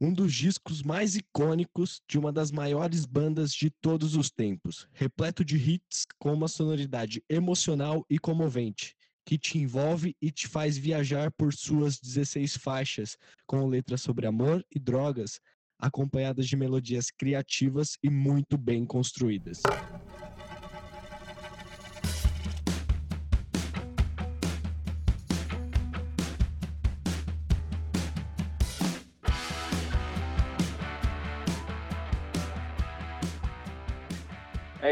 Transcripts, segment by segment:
um dos discos mais icônicos de uma das maiores bandas de todos os tempos, repleto de hits com uma sonoridade emocional e comovente, que te envolve e te faz viajar por suas 16 faixas, com letras sobre amor e drogas, acompanhadas de melodias criativas e muito bem construídas.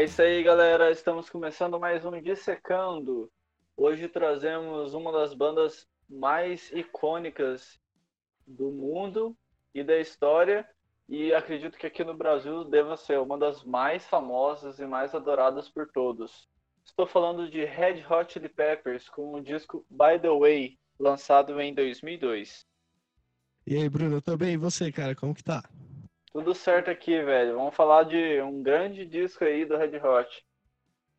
Isso aí, galera. Estamos começando mais um Dissecando. Hoje trazemos uma das bandas mais icônicas do mundo e da história, e acredito que aqui no Brasil deva ser uma das mais famosas e mais adoradas por todos. Estou falando de Red Hot Chili Peppers com o disco By the Way, lançado em 2002. E aí, Bruno, eu tô bem. E você, cara, como que tá? Tudo certo aqui, velho. Vamos falar de um grande disco aí do Red Hot.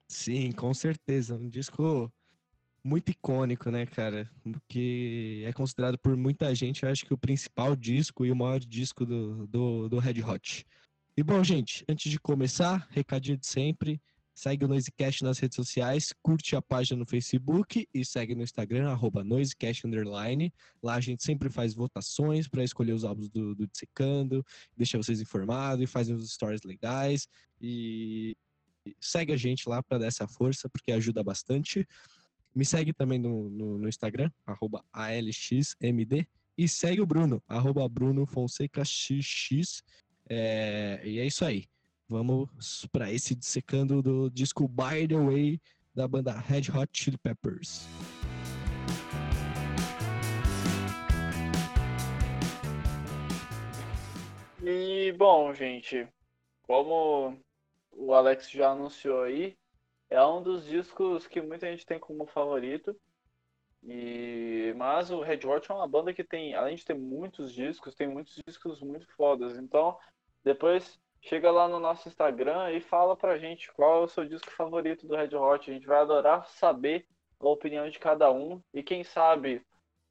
Sim, com certeza. Um disco muito icônico, né, cara? Que é considerado por muita gente, eu acho que o principal disco e o maior disco do, do, do Red Hot. E bom, gente, antes de começar, recadinho de sempre. Segue o Noisecast nas redes sociais, curte a página no Facebook e segue no Instagram, arroba Underline. Lá a gente sempre faz votações para escolher os álbuns do, do Dissecando, deixa vocês informados e faz uns stories legais. E segue a gente lá para dar essa força, porque ajuda bastante. Me segue também no, no, no Instagram, arroba ALXMD. E segue o Bruno, arroba Bruno Fonseca XX. É, e é isso aí. Vamos para esse dissecando do disco By the Way da banda Red Hot Chili Peppers. E bom, gente, como o Alex já anunciou aí, é um dos discos que muita gente tem como favorito. E mas o Red Hot é uma banda que tem, além de ter muitos discos, tem muitos discos muito fodas. Então, depois chega lá no nosso Instagram e fala pra gente qual é o seu disco favorito do Red Hot. A gente vai adorar saber a opinião de cada um. E quem sabe,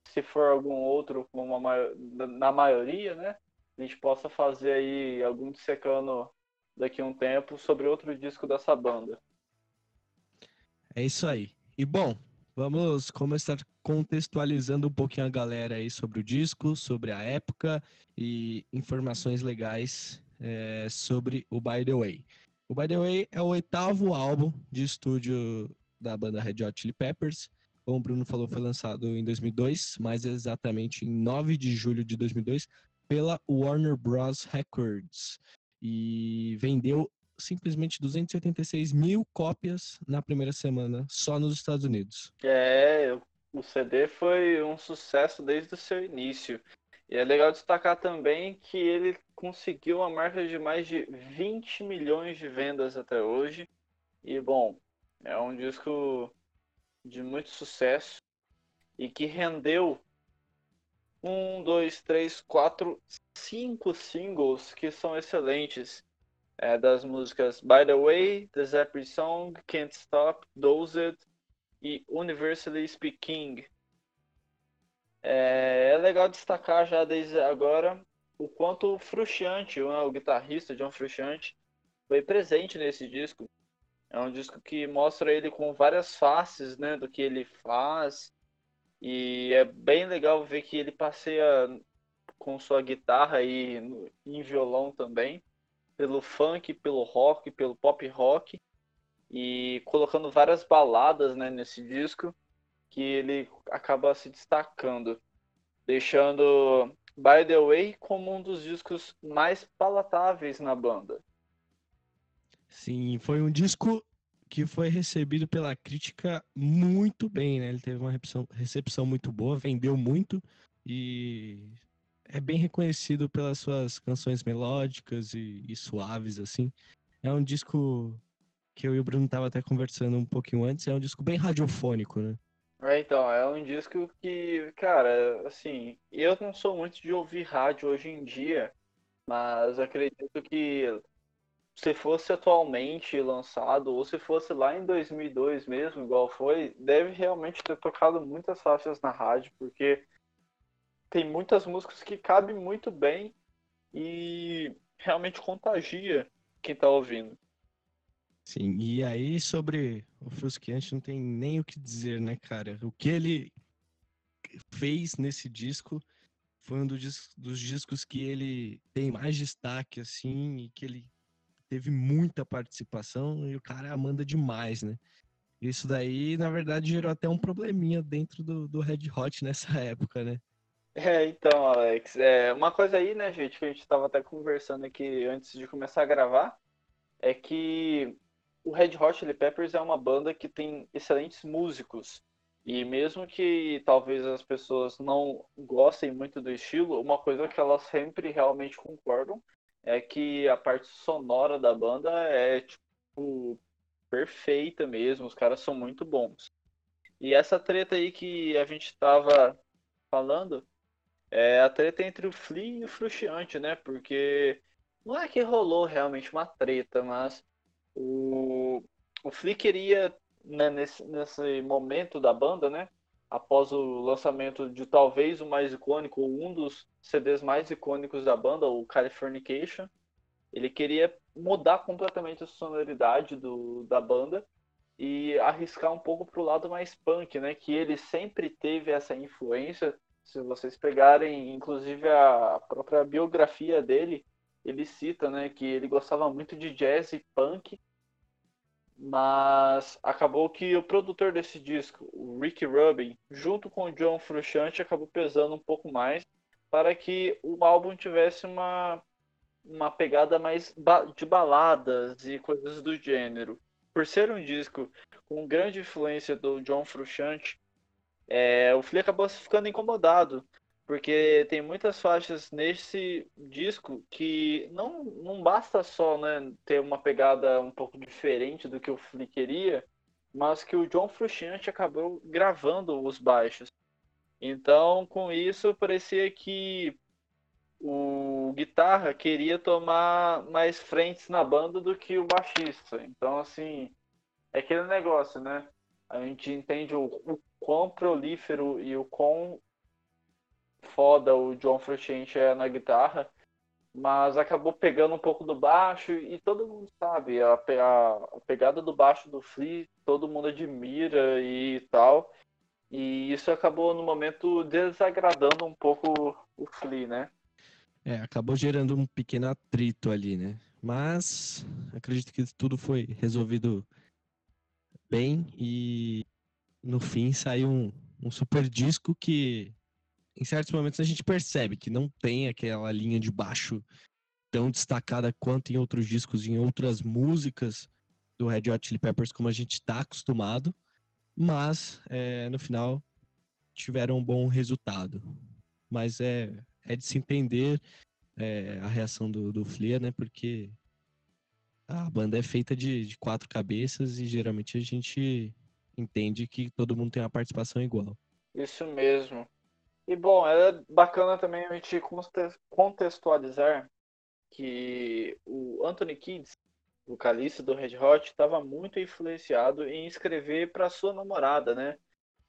se for algum outro, como na maioria, né? A gente possa fazer aí algum dissecando daqui a um tempo sobre outro disco dessa banda. É isso aí. E bom, vamos começar contextualizando um pouquinho a galera aí sobre o disco, sobre a época e informações legais é, sobre o By The Way. O By The Way é o oitavo álbum de estúdio da banda Red Hot Chili Peppers. Como o Bruno falou, foi lançado em 2002, mais exatamente em 9 de julho de 2002, pela Warner Bros. Records. E vendeu simplesmente 286 mil cópias na primeira semana, só nos Estados Unidos. É, o CD foi um sucesso desde o seu início. E é legal destacar também que ele conseguiu uma marca de mais de 20 milhões de vendas até hoje. E bom, é um disco de muito sucesso e que rendeu um, dois, três, quatro, cinco singles que são excelentes. É, das músicas By the Way, The Zeppelin Song, Can't Stop, Dozed e Universally Speaking. É, é legal destacar já desde agora o quanto o Frusciante, o guitarrista John Frusciante, foi presente nesse disco. É um disco que mostra ele com várias faces né, do que ele faz. E é bem legal ver que ele passeia com sua guitarra e em violão também, pelo funk, pelo rock, pelo pop rock, e colocando várias baladas né, nesse disco que ele acaba se destacando, deixando By the Way como um dos discos mais palatáveis na banda. Sim, foi um disco que foi recebido pela crítica muito bem, né? Ele teve uma recepção, muito boa, vendeu muito e é bem reconhecido pelas suas canções melódicas e, e suaves, assim. É um disco que eu e o Bruno tava até conversando um pouquinho antes, é um disco bem radiofônico, né? É, então, é um disco que, cara, assim, eu não sou muito de ouvir rádio hoje em dia, mas acredito que se fosse atualmente lançado, ou se fosse lá em 2002 mesmo, igual foi, deve realmente ter tocado muitas faixas na rádio, porque tem muitas músicas que cabem muito bem e realmente contagia quem tá ouvindo. Sim, e aí sobre o Frusciante não tem nem o que dizer, né, cara? O que ele fez nesse disco foi um dos, dos discos que ele tem mais destaque, assim, e que ele teve muita participação e o cara manda demais, né? Isso daí, na verdade, gerou até um probleminha dentro do, do Red Hot nessa época, né? É, então, Alex, é, uma coisa aí, né, gente, que a gente estava até conversando aqui antes de começar a gravar, é que o Red Hot Chili Peppers é uma banda que tem excelentes músicos. E mesmo que talvez as pessoas não gostem muito do estilo, uma coisa que elas sempre realmente concordam é que a parte sonora da banda é tipo perfeita mesmo, os caras são muito bons. E essa treta aí que a gente estava falando é a treta entre o Flea e o Frustiante, né? Porque não é que rolou realmente uma treta, mas o, o Flea queria, né, nesse, nesse momento da banda, né? Após o lançamento de talvez o mais icônico, um dos CDs mais icônicos da banda, o Californication, ele queria mudar completamente a sonoridade do, da banda e arriscar um pouco para o lado mais punk, né? Que ele sempre teve essa influência. Se vocês pegarem, inclusive a própria biografia dele, ele cita, né, que ele gostava muito de jazz e punk mas acabou que o produtor desse disco, o Rick Rubin, junto com o John Frusciante, acabou pesando um pouco mais para que o álbum tivesse uma, uma pegada mais de baladas e coisas do gênero. Por ser um disco com grande influência do John Frusciante, é, o Flea acabou ficando incomodado porque tem muitas faixas nesse disco que não, não basta só né, ter uma pegada um pouco diferente do que o Flea queria, mas que o John Frusciante acabou gravando os baixos. Então, com isso, parecia que o guitarra queria tomar mais frentes na banda do que o baixista. Então, assim, é aquele negócio, né? A gente entende o, o quão prolífero e o quão foda o John Frusciante é na guitarra, mas acabou pegando um pouco do baixo e todo mundo sabe, a, a, a pegada do baixo do Flea, todo mundo admira e tal. E isso acabou no momento desagradando um pouco o Flea, né? É, acabou gerando um pequeno atrito ali, né? Mas acredito que tudo foi resolvido bem e no fim saiu um, um super disco que em certos momentos a gente percebe que não tem aquela linha de baixo tão destacada quanto em outros discos, em outras músicas do Red Hot Chili Peppers, como a gente está acostumado, mas é, no final tiveram um bom resultado. Mas é, é de se entender é, a reação do, do Flea, né? Porque a banda é feita de, de quatro cabeças e geralmente a gente entende que todo mundo tem uma participação igual. Isso mesmo. E bom, é bacana também a gente contextualizar que o Anthony Kidd, vocalista do Red Hot, estava muito influenciado em escrever para sua namorada, né?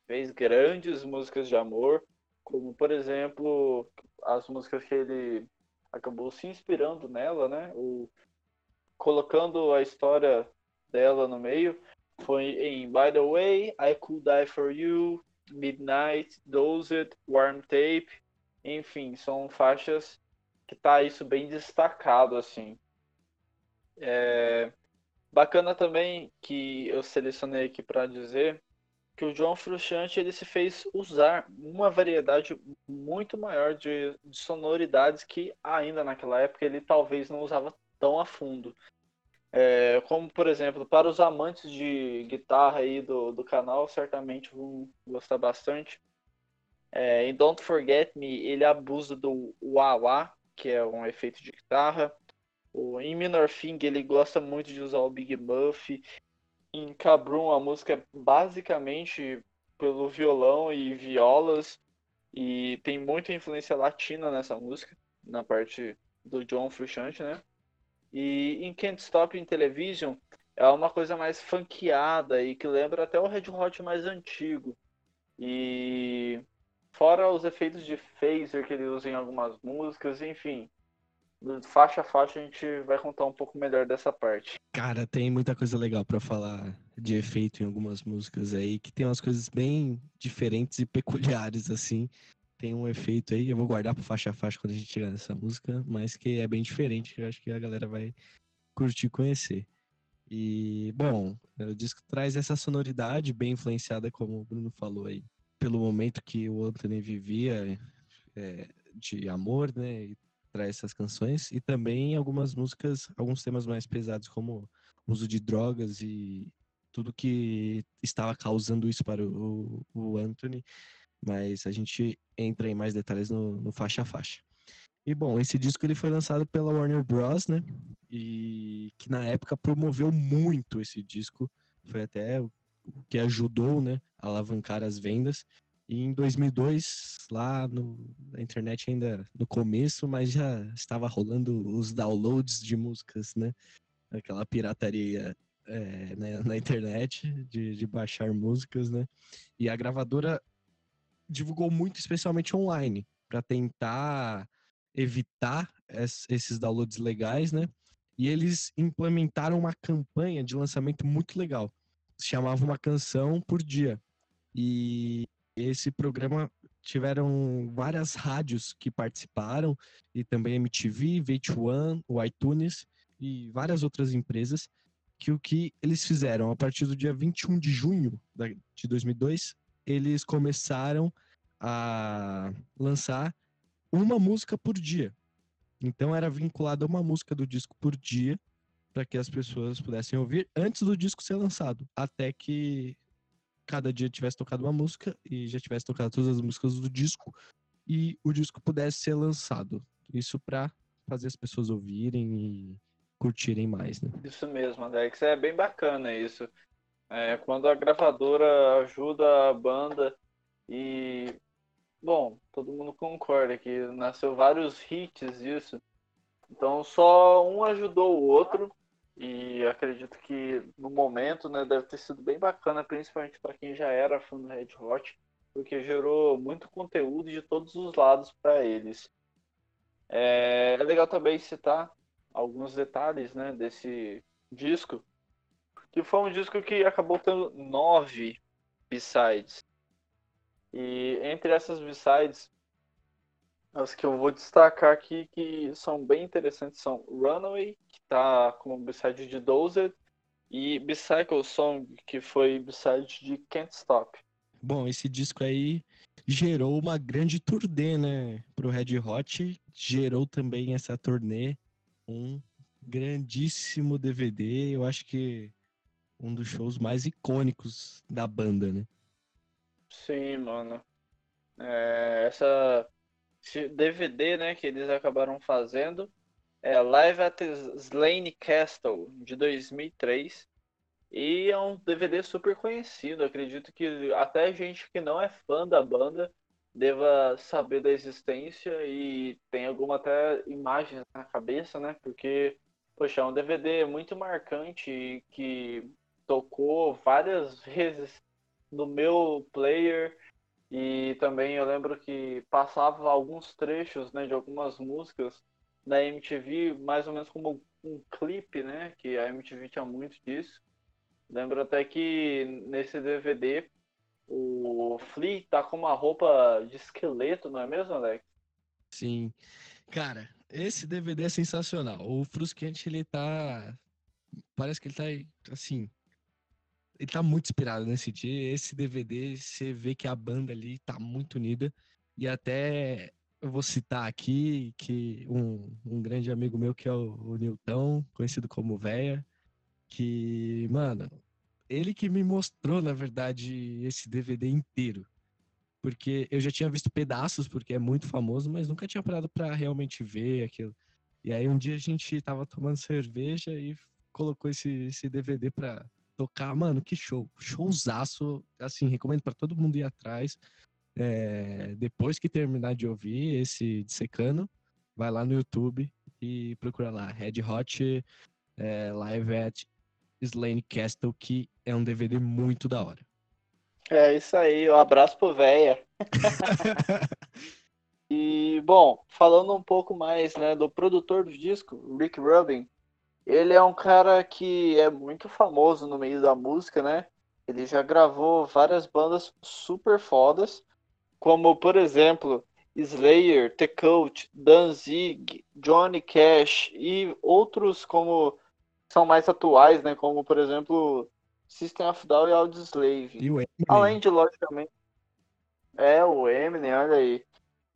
Fez grandes músicas de amor, como por exemplo as músicas que ele acabou se inspirando nela, né? O, colocando a história dela no meio, foi em By the Way, I Could Die for You, Midnight, Dozed, Warm Tape, enfim, são faixas que tá isso bem destacado assim. É... Bacana também que eu selecionei aqui para dizer que o John Frusciante ele se fez usar uma variedade muito maior de, de sonoridades que ainda naquela época ele talvez não usava tão a fundo. É, como, por exemplo, para os amantes de guitarra aí do, do canal, certamente vão gostar bastante. É, em Don't Forget Me, ele abusa do wah-wah, que é um efeito de guitarra. O, em Minor Thing, ele gosta muito de usar o Big Muff. Em Cabrum, a música é basicamente pelo violão e violas. E tem muita influência latina nessa música, na parte do John Frusciante, né? E em Can't Stop in Television é uma coisa mais funkeada e que lembra até o Red Hot mais antigo. E fora os efeitos de phaser que ele usa em algumas músicas, enfim. faixa a faixa a gente vai contar um pouco melhor dessa parte. Cara, tem muita coisa legal para falar de efeito em algumas músicas aí, que tem umas coisas bem diferentes e peculiares, assim. Tem um efeito aí, eu vou guardar pro faixa a faixa quando a gente chegar nessa música, mas que é bem diferente, eu acho que a galera vai curtir conhecer. E, bom, o disco traz essa sonoridade bem influenciada, como o Bruno falou aí, pelo momento que o Anthony vivia é, de amor, né? E traz essas canções. E também algumas músicas, alguns temas mais pesados, como uso de drogas e tudo que estava causando isso para o, o Anthony. Mas a gente entra em mais detalhes no, no faixa a faixa. E bom, esse disco ele foi lançado pela Warner Bros, né? E que na época promoveu muito esse disco. Foi até o que ajudou, né, a alavancar as vendas. E em 2002, lá no, na internet ainda no começo, mas já estava rolando os downloads de músicas, né? Aquela pirataria é, né, na internet de, de baixar músicas, né? E a gravadora divulgou muito, especialmente online, para tentar evitar esses downloads legais, né? E eles implementaram uma campanha de lançamento muito legal. Se chamava uma canção por dia. E esse programa tiveram várias rádios que participaram e também MTV, VH1, o iTunes e várias outras empresas que o que eles fizeram a partir do dia 21 de junho de 2002, eles começaram a lançar uma música por dia. Então era vinculada uma música do disco por dia para que as pessoas pudessem ouvir antes do disco ser lançado, até que cada dia tivesse tocado uma música e já tivesse tocado todas as músicas do disco e o disco pudesse ser lançado. Isso para fazer as pessoas ouvirem e curtirem mais, né? Isso mesmo, Alex. É bem bacana isso. É, quando a gravadora ajuda a banda e Bom, todo mundo concorda que nasceu vários hits disso. Então só um ajudou o outro e acredito que no momento, né, deve ter sido bem bacana, principalmente para quem já era fã do Red Hot, porque gerou muito conteúdo de todos os lados para eles. É, é, legal também citar alguns detalhes, né, desse disco, que foi um disco que acabou tendo nove b-sides. E entre essas b-sides, as que eu vou destacar aqui que são bem interessantes são Runaway, que tá como b-side de Dozed, e Bicycle Song, que foi b-side de Can't Stop. Bom, esse disco aí gerou uma grande turnê, né, pro Red Hot, gerou também essa turnê um grandíssimo DVD, eu acho que um dos shows mais icônicos da banda, né? Sim, mano. É, essa DVD, né, que eles acabaram fazendo é Live at Slane Castle de 2003 e é um DVD super conhecido. Acredito que até gente que não é fã da banda deva saber da existência e tem alguma até imagens na cabeça, né? Porque, poxa, é um DVD muito marcante que tocou várias vezes no meu player e também eu lembro que passava alguns trechos né, de algumas músicas da MTV, mais ou menos como um clipe, né? Que a MTV tinha muito disso. Lembro até que nesse DVD o Flea tá com uma roupa de esqueleto, não é mesmo, Alex? Sim. Cara, esse DVD é sensacional. O Frusciante, ele tá. Parece que ele tá assim ele tá muito inspirado nesse dia. Esse DVD, você vê que a banda ali tá muito unida. E até eu vou citar aqui que um, um grande amigo meu, que é o, o Nilton, conhecido como Véia, que, mano, ele que me mostrou, na verdade, esse DVD inteiro. Porque eu já tinha visto pedaços, porque é muito famoso, mas nunca tinha parado para realmente ver aquilo. E aí um dia a gente tava tomando cerveja e colocou esse, esse DVD pra, tocar, mano, que show. Showzaço, assim, recomendo para todo mundo ir atrás. É, depois que terminar de ouvir esse Dissecano, vai lá no YouTube e procura lá, Red Hot é, Live at Slane Castle, que é um DVD muito da hora. É isso aí, um abraço pro véia. E, bom, falando um pouco mais né, do produtor do disco, Rick Rubin, ele é um cara que é muito famoso no meio da música, né? Ele já gravou várias bandas super fodas, como, por exemplo, Slayer, The Cult, Danzig, Johnny Cash e outros como são mais atuais, né? Como, por exemplo, System of Down e Audioslave. E. Além de, logicamente, é o Eminem, olha aí.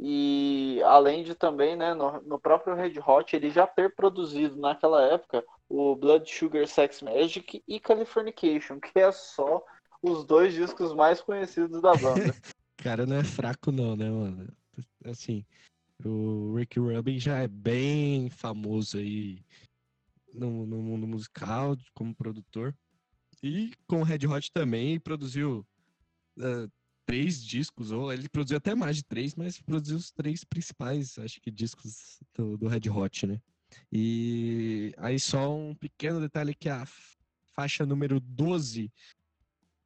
E além de também, né, no, no, próprio Red Hot, ele já ter produzido naquela época o Blood Sugar Sex Magic e Californication, que é só os dois discos mais conhecidos da banda. Cara, não é fraco não, né, mano? Assim, o Rick Rubin já é bem famoso aí no, no mundo musical como produtor. E com o Red Hot também produziu uh, três discos, ou ele produziu até mais de três, mas produziu os três principais, acho que, discos do, do Red Hot, né? E aí só um pequeno detalhe que a faixa número 12,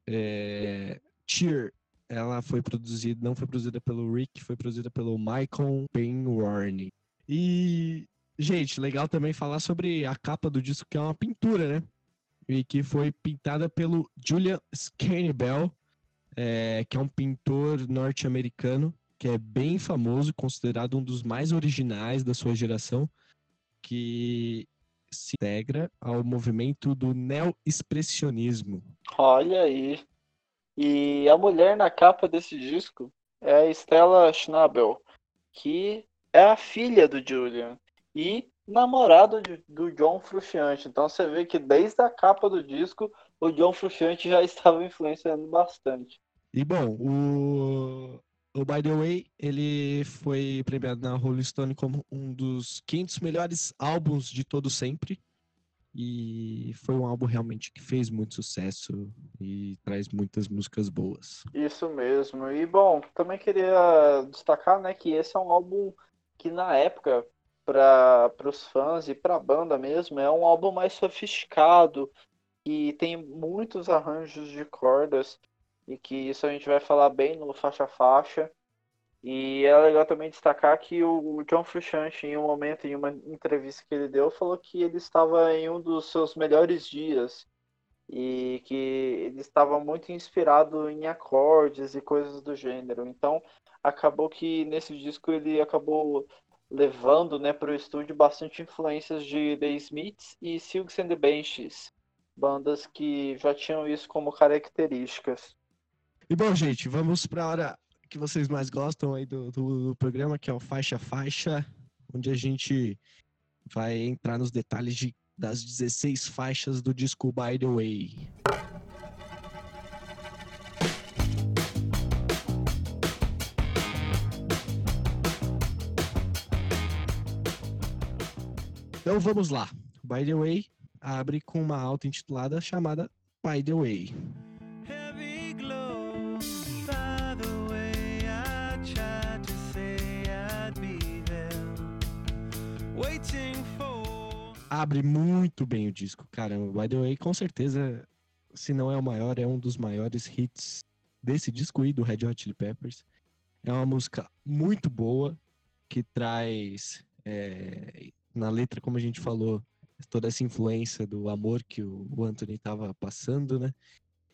é, Cheer, ela foi produzida, não foi produzida pelo Rick, foi produzida pelo Michael Warney. E, gente, legal também falar sobre a capa do disco, que é uma pintura, né? E que foi pintada pelo Julian Scannibel, é, que é um pintor norte-americano que é bem famoso, considerado um dos mais originais da sua geração, que se integra ao movimento do neo-expressionismo. Olha aí. E a mulher na capa desse disco é a Stella Schnabel, que é a filha do Julian e namorado de, do John Frusciante. Então você vê que desde a capa do disco o John Frusciante já estava influenciando bastante. E bom, o, o By The Way, ele foi premiado na Rolling Stone como um dos 500 melhores álbuns de todo sempre. E foi um álbum realmente que fez muito sucesso e traz muitas músicas boas. Isso mesmo. E bom, também queria destacar, né, que esse é um álbum que na época para os fãs e para a banda mesmo é um álbum mais sofisticado e tem muitos arranjos de cordas e que isso a gente vai falar bem no faixa a faixa. E é legal também destacar que o John Frusciante, em um momento, em uma entrevista que ele deu, falou que ele estava em um dos seus melhores dias e que ele estava muito inspirado em acordes e coisas do gênero. Então, acabou que nesse disco ele acabou levando né, para o estúdio bastante influências de The Smiths e Silks and the Benches, bandas que já tinham isso como características. E bom, gente, vamos para a hora que vocês mais gostam aí do, do, do, programa, que é o Faixa Faixa, onde a gente vai entrar nos detalhes de, das 16 faixas do disco By The Way. Então vamos lá. By The Way abre com uma alta intitulada chamada By The Way. Abre muito bem o disco, caramba. By the way, com certeza, se não é o maior, é um dos maiores hits desse disco aí do Red Hot Chili Peppers. É uma música muito boa, que traz é, na letra, como a gente falou, toda essa influência do amor que o Anthony estava passando, né?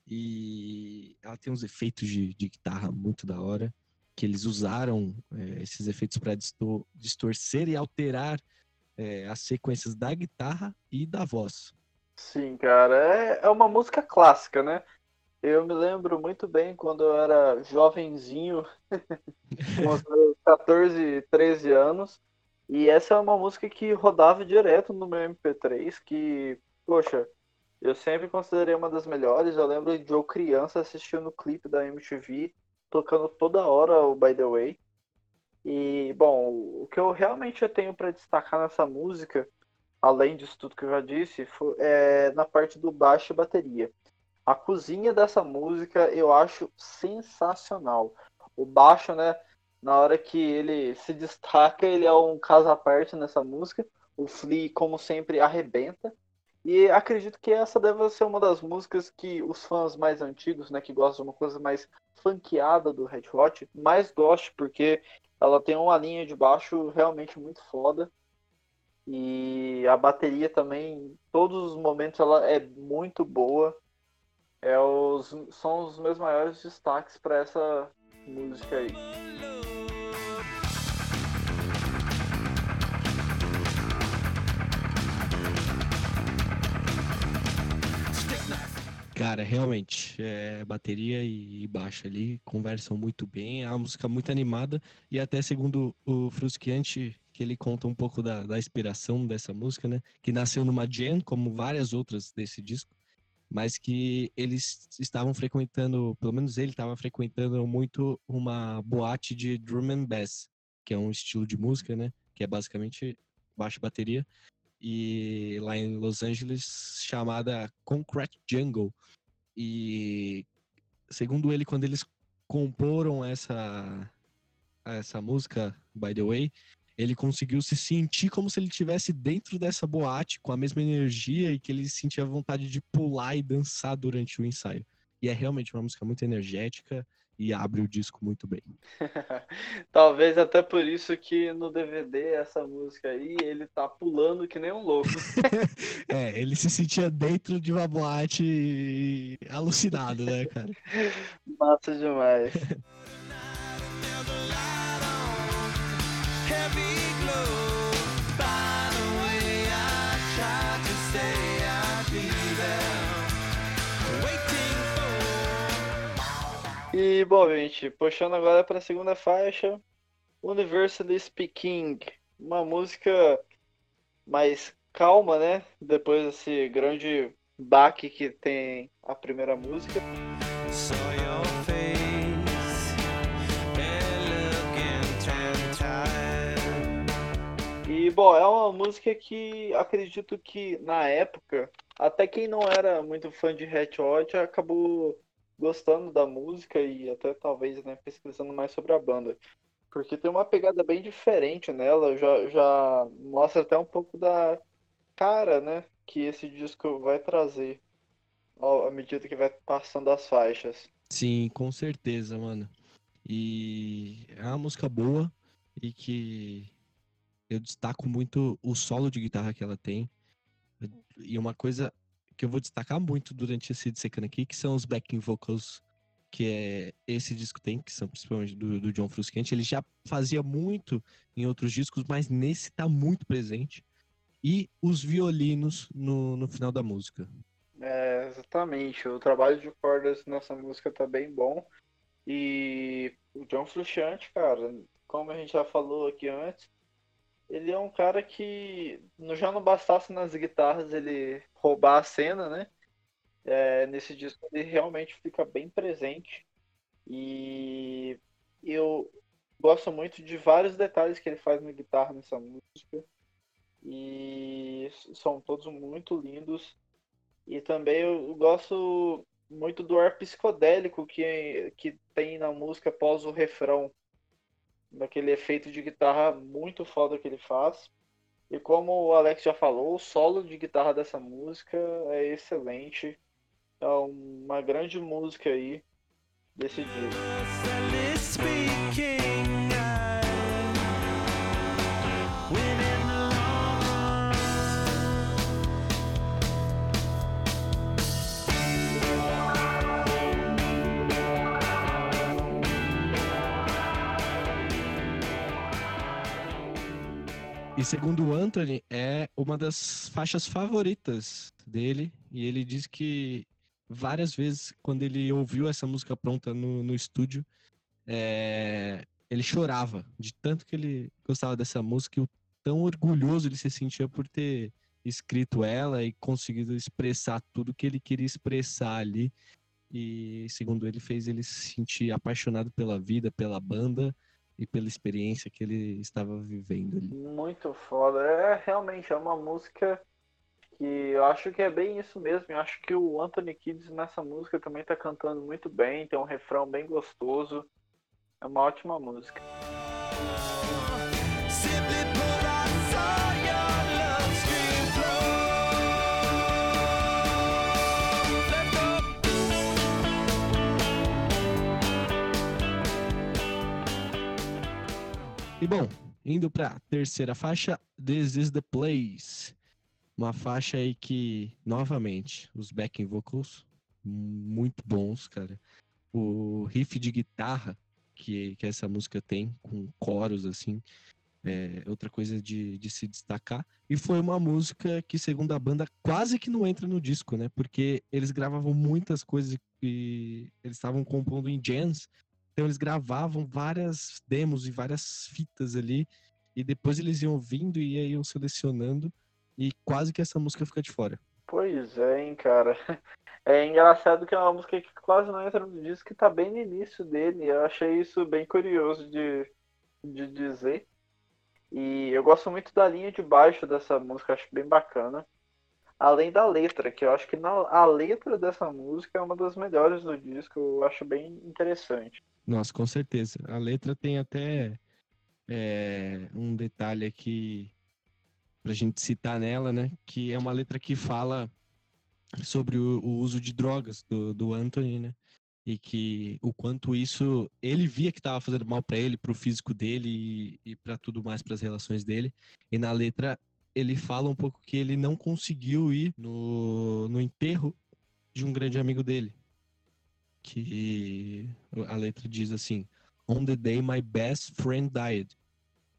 E ela tem uns efeitos de, de guitarra muito da hora que eles usaram é, esses efeitos para distor distorcer e alterar é, as sequências da guitarra e da voz. Sim, cara, é, é uma música clássica, né? Eu me lembro muito bem quando eu era jovenzinho, com 14, 13 anos, e essa é uma música que rodava direto no meu MP3, que, poxa, eu sempre considerei uma das melhores. Eu lembro de eu criança assistindo o clipe da MTV tocando toda hora o By the Way. E, bom, o que eu realmente tenho para destacar nessa música, além disso tudo que eu já disse, foi, é na parte do baixo e bateria. A cozinha dessa música eu acho sensacional. O baixo, né, na hora que ele se destaca, ele é um caso à parte nessa música. O Flea, como sempre, arrebenta. E acredito que essa deve ser uma das músicas que os fãs mais antigos, né, que gostam de uma coisa mais funkeada do Red Hot, mais goste, porque Ela tem uma linha de baixo realmente muito foda. E a bateria também, em todos os momentos, ela é muito boa. É os, são os meus maiores destaques para essa música aí. Cara, realmente, é, bateria e baixo ali conversam muito bem, é uma música muito animada e até segundo o Frusciante, que ele conta um pouco da, da inspiração dessa música, né? Que nasceu numa jam, como várias outras desse disco, mas que eles estavam frequentando, pelo menos ele estava frequentando muito uma boate de drum and bass, que é um estilo de música, né? Que é basicamente baixo e bateria, e lá em Los Angeles chamada Concrete Jungle. E segundo ele, quando eles comporam essa essa música, By the Way, ele conseguiu se sentir como se ele estivesse dentro dessa boate com a mesma energia e que ele sentia vontade de pular e dançar durante o ensaio. E é realmente uma música muito energética e abre o disco muito bem. Talvez até por isso que no DVD essa música aí ele tá pulando que nem um louco. é, ele se sentia dentro de uma boate alucinado, né, cara? Massa demais. E, bom, gente, puxando agora para a segunda faixa, Universally Speaking, uma música mais calma, né? Depois desse grande baque que tem a primeira música. E, bom, é uma música que acredito que na época, até quem não era muito fã de Red Hot acabou gostando da música e até talvez né, pesquisando mais sobre a banda. Porque tem uma pegada bem diferente nela, já, já mostra até um pouco da cara, né, que esse disco vai trazer à medida que vai passando as faixas. Sim, com certeza, mano. E é uma música boa e que eu destaco muito o solo de guitarra que ela tem. E uma coisa que eu vou destacar muito durante esse dissecando aqui, que são os backing vocals que é, esse disco tem, que são principalmente do, do John Frusciante. Ele já fazia muito em outros discos, mas nesse tá muito presente. E os violinos no, no final da música. É, exatamente. O trabalho de cordas nessa música tá bem bom. E o John Frusciante, cara, como a gente já falou aqui antes, ele é um cara que já não bastasse nas guitarras ele roubar a cena, né? É, nesse disco ele realmente fica bem presente. E eu gosto muito de vários detalhes que ele faz na guitarra nessa música. E são todos muito lindos. E também eu gosto muito do ar psicodélico que, que tem na música após o refrão daquele efeito de guitarra muito foda que ele faz. E como o Alex já falou, o solo de guitarra dessa música é excelente. É uma grande música aí desse disco. E segundo o Anthony, é uma das faixas favoritas dele. E ele diz que várias vezes, quando ele ouviu essa música pronta no, no estúdio, é, ele chorava de tanto que ele gostava dessa música e o tão orgulhoso ele se sentia por ter escrito ela e conseguido expressar tudo que ele queria expressar ali. E segundo ele, fez ele se sentir apaixonado pela vida, pela banda e pela experiência que ele estava vivendo ali. Muito foda. É realmente é uma música que eu acho que é bem isso mesmo. Eu acho que o Anthony Kids nessa música também está cantando muito bem, tem um refrão bem gostoso. É uma ótima música. E bom, indo para terceira faixa, This is the Place. Uma faixa aí que, novamente, os backing vocals muito bons, cara. O riff de guitarra que, que essa música tem, com coros assim, é outra coisa de, de se destacar. E foi uma música que, segundo a banda, quase que não entra no disco, né? Porque eles gravavam muitas coisas e eles estavam compondo em jams. Então eles gravavam várias demos e várias fitas ali. E depois eles iam ouvindo e iam selecionando. E quase que essa música fica de fora. Pois é, hein, cara. É engraçado que é uma música que quase não entra no disco, que tá bem no início dele. Eu achei isso bem curioso de, de dizer. E eu gosto muito da linha de baixo dessa música, acho bem bacana. Além da letra, que eu acho que na, a letra dessa música é uma das melhores do disco, eu acho bem interessante. Nossa, com certeza. A letra tem até é, um detalhe aqui pra gente citar nela, né? Que é uma letra que fala sobre o, o uso de drogas do, do Anthony, né? e que o quanto isso ele via que estava fazendo mal para ele, para o físico dele e, e para tudo mais, para as relações dele. E na letra ele fala um pouco que ele não conseguiu ir no, no enterro de um grande amigo dele. Que a letra diz assim: On the day my best friend died,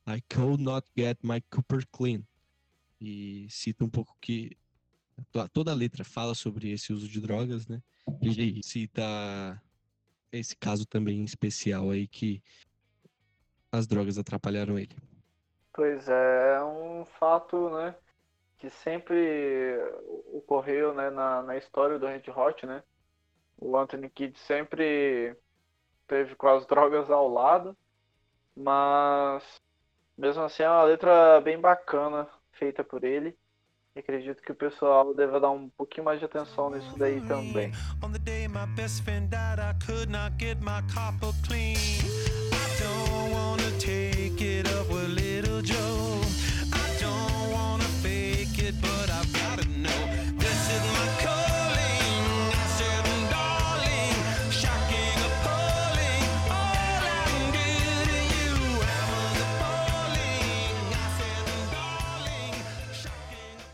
I could not get my Cooper clean. E cita um pouco que toda a letra fala sobre esse uso de drogas, né? E cita esse caso também especial aí que as drogas atrapalharam ele. Pois é, é um fato, né, que sempre ocorreu, né, na, na história do Red Hot, né? O Anthony Kidd sempre teve com as drogas ao lado, mas mesmo assim é uma letra bem bacana feita por ele. Acredito que o pessoal deva dar um pouquinho mais de atenção nisso daí também. On the day my best friend died, I could not get my copper clean. I don't wanna take it up with little Joe.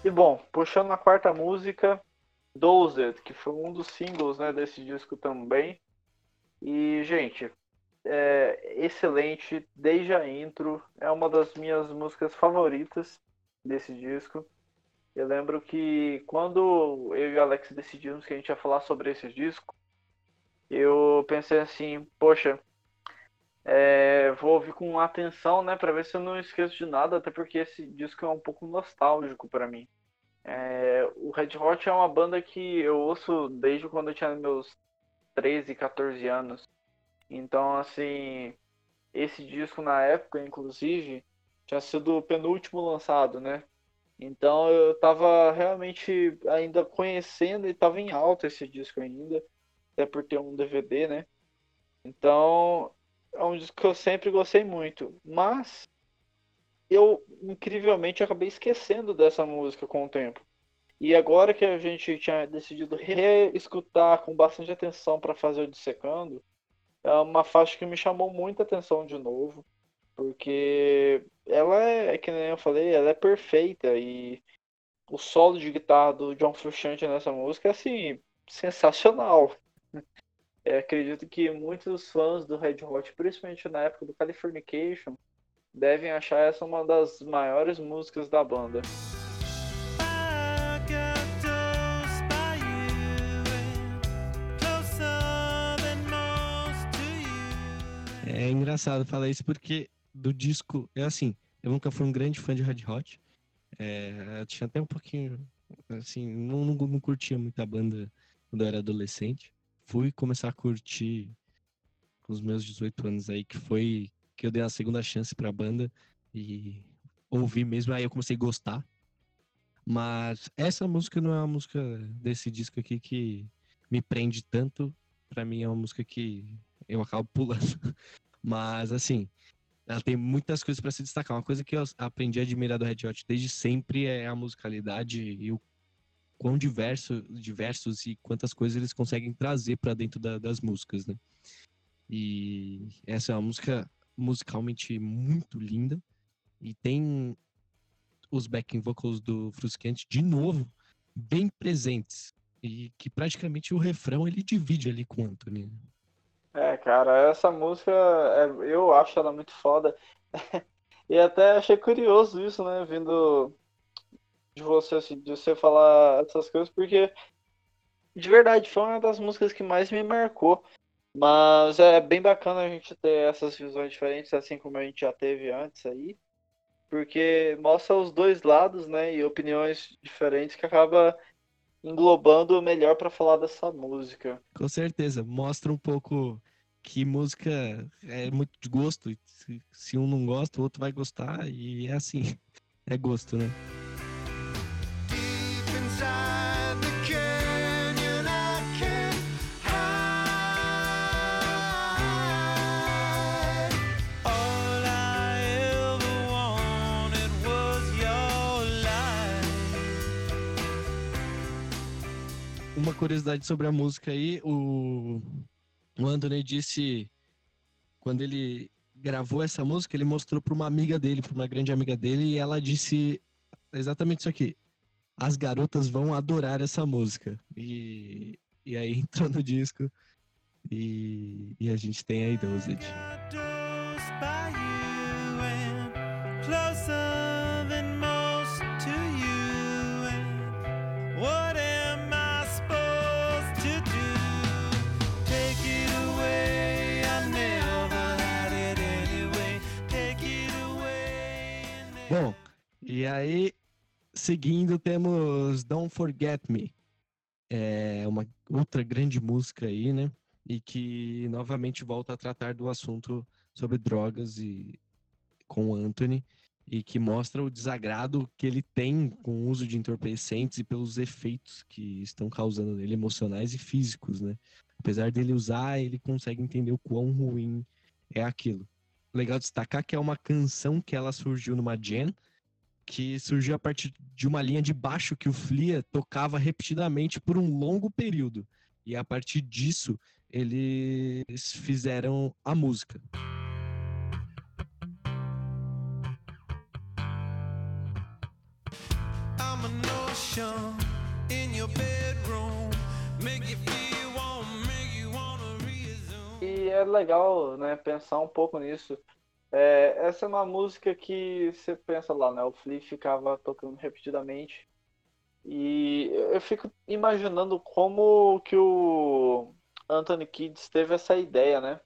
E bom, puxando a quarta música, Dozed, que foi um dos singles né, desse disco também. E, gente, é excelente desde a intro. É uma das minhas músicas favoritas desse disco. Eu lembro que quando eu e o Alex decidimos que a gente ia falar sobre esse disco, eu pensei assim, poxa, é, vou ouvir com atenção, né, para ver se eu não esqueço de nada, até porque esse disco é um pouco nostálgico para mim. É, o Red Hot é uma banda que eu ouço desde quando eu tinha meus 13, 14 anos. Então, assim, esse disco na época, inclusive, tinha sido o penúltimo lançado, né? Então eu tava realmente ainda conhecendo e tava em alta esse disco ainda, até por ter um DVD, né? Então é um disco que eu sempre gostei muito. Mas eu incrivelmente acabei esquecendo dessa música com o tempo. E agora que a gente tinha decidido reescutar com bastante atenção para fazer o dissecando, é uma faixa que me chamou muita atenção de novo, porque ela é, que nem eu falei, ela é perfeita e o solo de guitarra do John Frusciante nessa música é assim, sensacional. É, acredito que muitos fãs do Red Hot, principalmente na época do Californication, devem achar essa uma das maiores músicas da banda. É engraçado falar isso porque do disco, é assim, eu nunca fui um grande fã de Red Hot. É, eu tinha até um pouquinho, assim, não, não, não curtia muito a banda quando eu era adolescente. Fui começar a curtir com os meus 18 anos aí, que foi que eu dei uma segunda chance pra banda e ouvi mesmo, aí eu comecei a gostar. Mas essa música não é uma música desse disco aqui que me prende tanto. Pra mim é uma música que eu acabo pulando. Mas assim, ela tem muitas coisas para se destacar. Uma coisa que eu aprendi a admirar do Red Hot desde sempre é a musicalidade e o quão diverso, diversos e quantas coisas eles conseguem trazer para dentro da, das músicas, né? E essa é uma música musicalmente muito linda. E tem os backing vocals do Frusciante de novo bem presentes. E que praticamente o refrão ele divide ali com o Anthony. É, cara, essa música é, eu acho ela muito foda. e até achei curioso isso, né? Vindo de você, assim, de você falar essas coisas, porque de verdade foi uma das músicas que mais me marcou. Mas é bem bacana a gente ter essas visões diferentes, assim como a gente já teve antes aí. Porque mostra os dois lados, né? E opiniões diferentes que acaba englobando melhor para falar dessa música. Com certeza, mostra um pouco que música é muito de gosto. Se um não gosta, o outro vai gostar, e é assim, é gosto, né? Uma curiosidade sobre a música aí, o, o Anthony disse, quando ele gravou essa música, ele mostrou para uma amiga dele, para uma grande amiga dele, e ela disse exatamente isso aqui. As garotas vão adorar essa música. E, e aí entrou no disco e, e a gente tem aí Dosage. Bom, e aí, seguindo, temos Don't Forget Me. É uma outra grande música aí, né? E que novamente volta a tratar do assunto sobre drogas e com Anthony e que mostra o desagrado que ele tem com o uso de entorpecentes e pelos efeitos que estão causando nele emocionais e físicos, né? Apesar dele usar, ele consegue entender o quão ruim é aquilo legal destacar que é uma canção que ela surgiu numa jam, que surgiu a partir de uma linha de baixo que o Flia tocava repetidamente por um longo período. E a partir disso, eles fizeram a música. I'm an ocean in your bedroom, make you feel é legal, né, pensar um pouco nisso. É, essa é uma música que você pensa lá, né? O Flea ficava tocando repetidamente. E eu fico imaginando como que o Anthony Kidd teve essa ideia, né?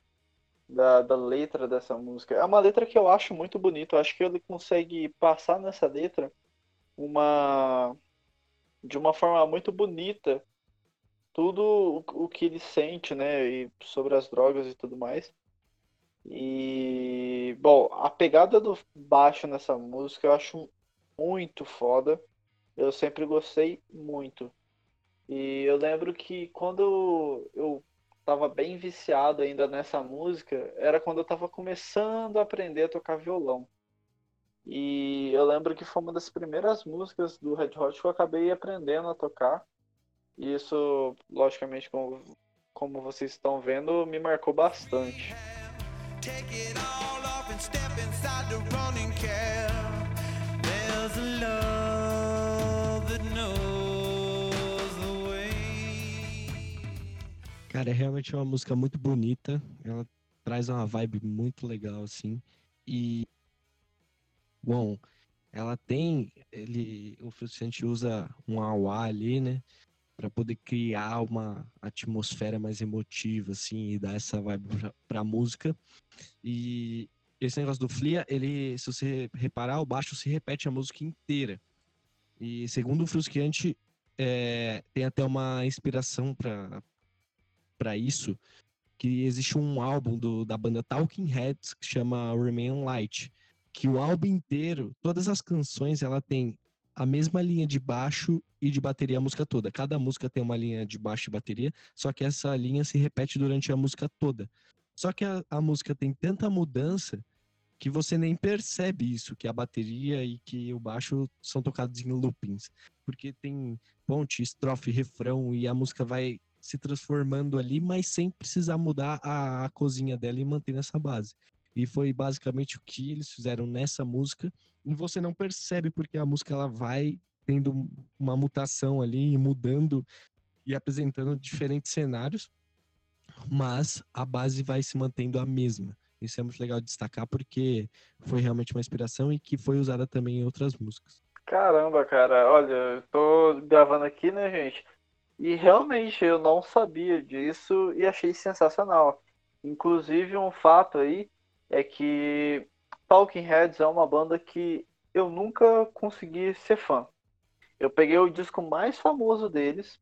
Da, da letra dessa música. É uma letra que eu acho muito bonita. Eu acho que ele consegue passar nessa letra uma de uma forma muito bonita tudo o que ele sente, né, e sobre as drogas e tudo mais. E, bom, a pegada do baixo nessa música eu acho muito foda. Eu sempre gostei muito. E eu lembro que quando eu tava bem viciado ainda nessa música, era quando eu tava começando a aprender a tocar violão. E eu lembro que foi uma das primeiras músicas do Red Hot que eu acabei aprendendo a tocar. E isso, logicamente, como, como vocês estão vendo, me marcou bastante. Cara, é realmente uma música muito bonita. Ela traz uma vibe muito legal, assim. E. Bom, ela tem. Ele, o Fruciante usa um auá ali, né? Para poder criar uma atmosfera mais emotiva, assim, e dar essa vibe para a música. E esse negócio do Flia, ele, se você reparar, o baixo se repete a música inteira. E segundo o Frusciante, é, tem até uma inspiração para isso, que existe um álbum do, da banda Talking Heads que chama Remain Light, que o álbum inteiro, todas as canções, ela tem a mesma linha de baixo e de bateria a música toda. Cada música tem uma linha de baixo e bateria, só que essa linha se repete durante a música toda. Só que a, a música tem tanta mudança que você nem percebe isso, que a bateria e que o baixo são tocados em loopings. Porque tem ponte, estrofe, refrão e a música vai se transformando ali, mas sem precisar mudar a, a cozinha dela e manter essa base. E foi basicamente o que eles fizeram nessa música. E você não percebe porque a música ela vai tendo uma mutação ali, mudando e apresentando diferentes cenários, mas a base vai se mantendo a mesma. Isso é muito legal de destacar porque foi realmente uma inspiração e que foi usada também em outras músicas. Caramba, cara, olha, eu tô gravando aqui, né, gente? E realmente eu não sabia disso e achei sensacional. Inclusive, um fato aí é que Talking Heads é uma banda que eu nunca consegui ser fã. Eu peguei o disco mais famoso deles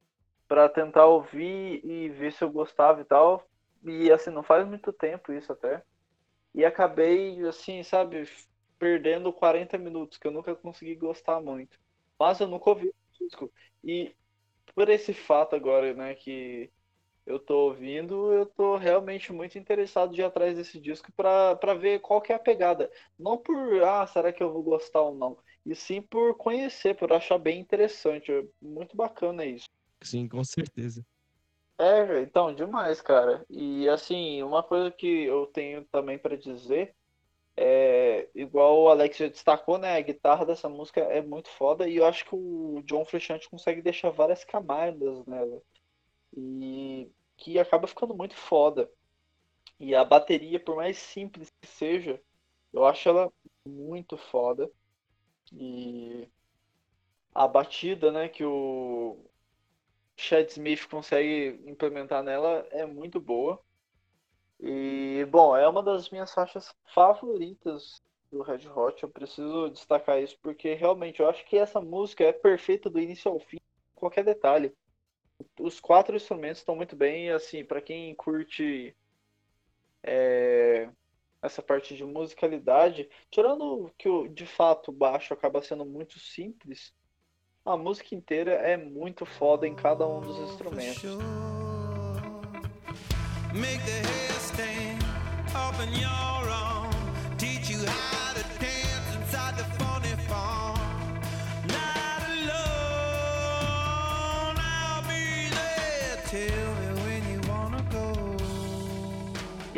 para tentar ouvir e ver se eu gostava e tal. E assim, não faz muito tempo isso até. E acabei, assim, sabe, perdendo 40 minutos, que eu nunca consegui gostar muito. Mas eu nunca ouvi o disco. E por esse fato agora, né, que eu tô ouvindo, eu tô realmente muito interessado de ir atrás desse disco para ver qual que é a pegada. Não por, ah, será que eu vou gostar ou não? E sim por conhecer, por achar bem interessante. Muito bacana isso. Sim, com certeza. É, então, demais, cara. E assim, uma coisa que eu tenho também para dizer é, igual o Alex já destacou, né? A guitarra dessa música é muito foda e eu acho que o John Frusciante consegue deixar várias camadas nela. E que acaba ficando muito foda. E a bateria, por mais simples que seja, eu acho ela muito foda. E a batida, né, que o Chad Smith consegue implementar nela é muito boa. E, bom, é uma das minhas faixas favoritas do Red Hot. Eu preciso destacar isso porque realmente eu acho que essa música é perfeita do início ao fim, qualquer detalhe. Os quatro instrumentos estão muito bem, assim, para quem curte é, essa parte de musicalidade, tirando que o, de fato o baixo acaba sendo muito simples, a música inteira é muito foda em cada um dos instrumentos. Make the stand up in your own,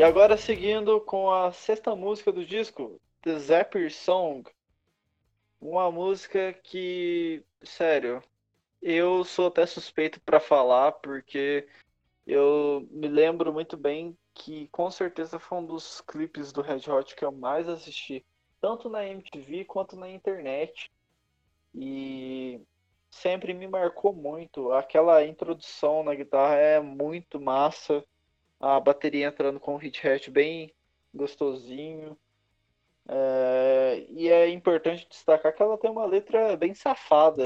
E agora seguindo com a sexta música do disco, The Zapper Song. Uma música que, sério, eu sou até suspeito para falar porque eu me lembro muito bem que com certeza foi um dos clipes do Red Hot que eu mais assisti, tanto na MTV quanto na internet. E sempre me marcou muito. Aquela introdução na guitarra é muito massa. A bateria entrando com um hit hat bem gostosinho. É... E é importante destacar que ela tem uma letra bem safada.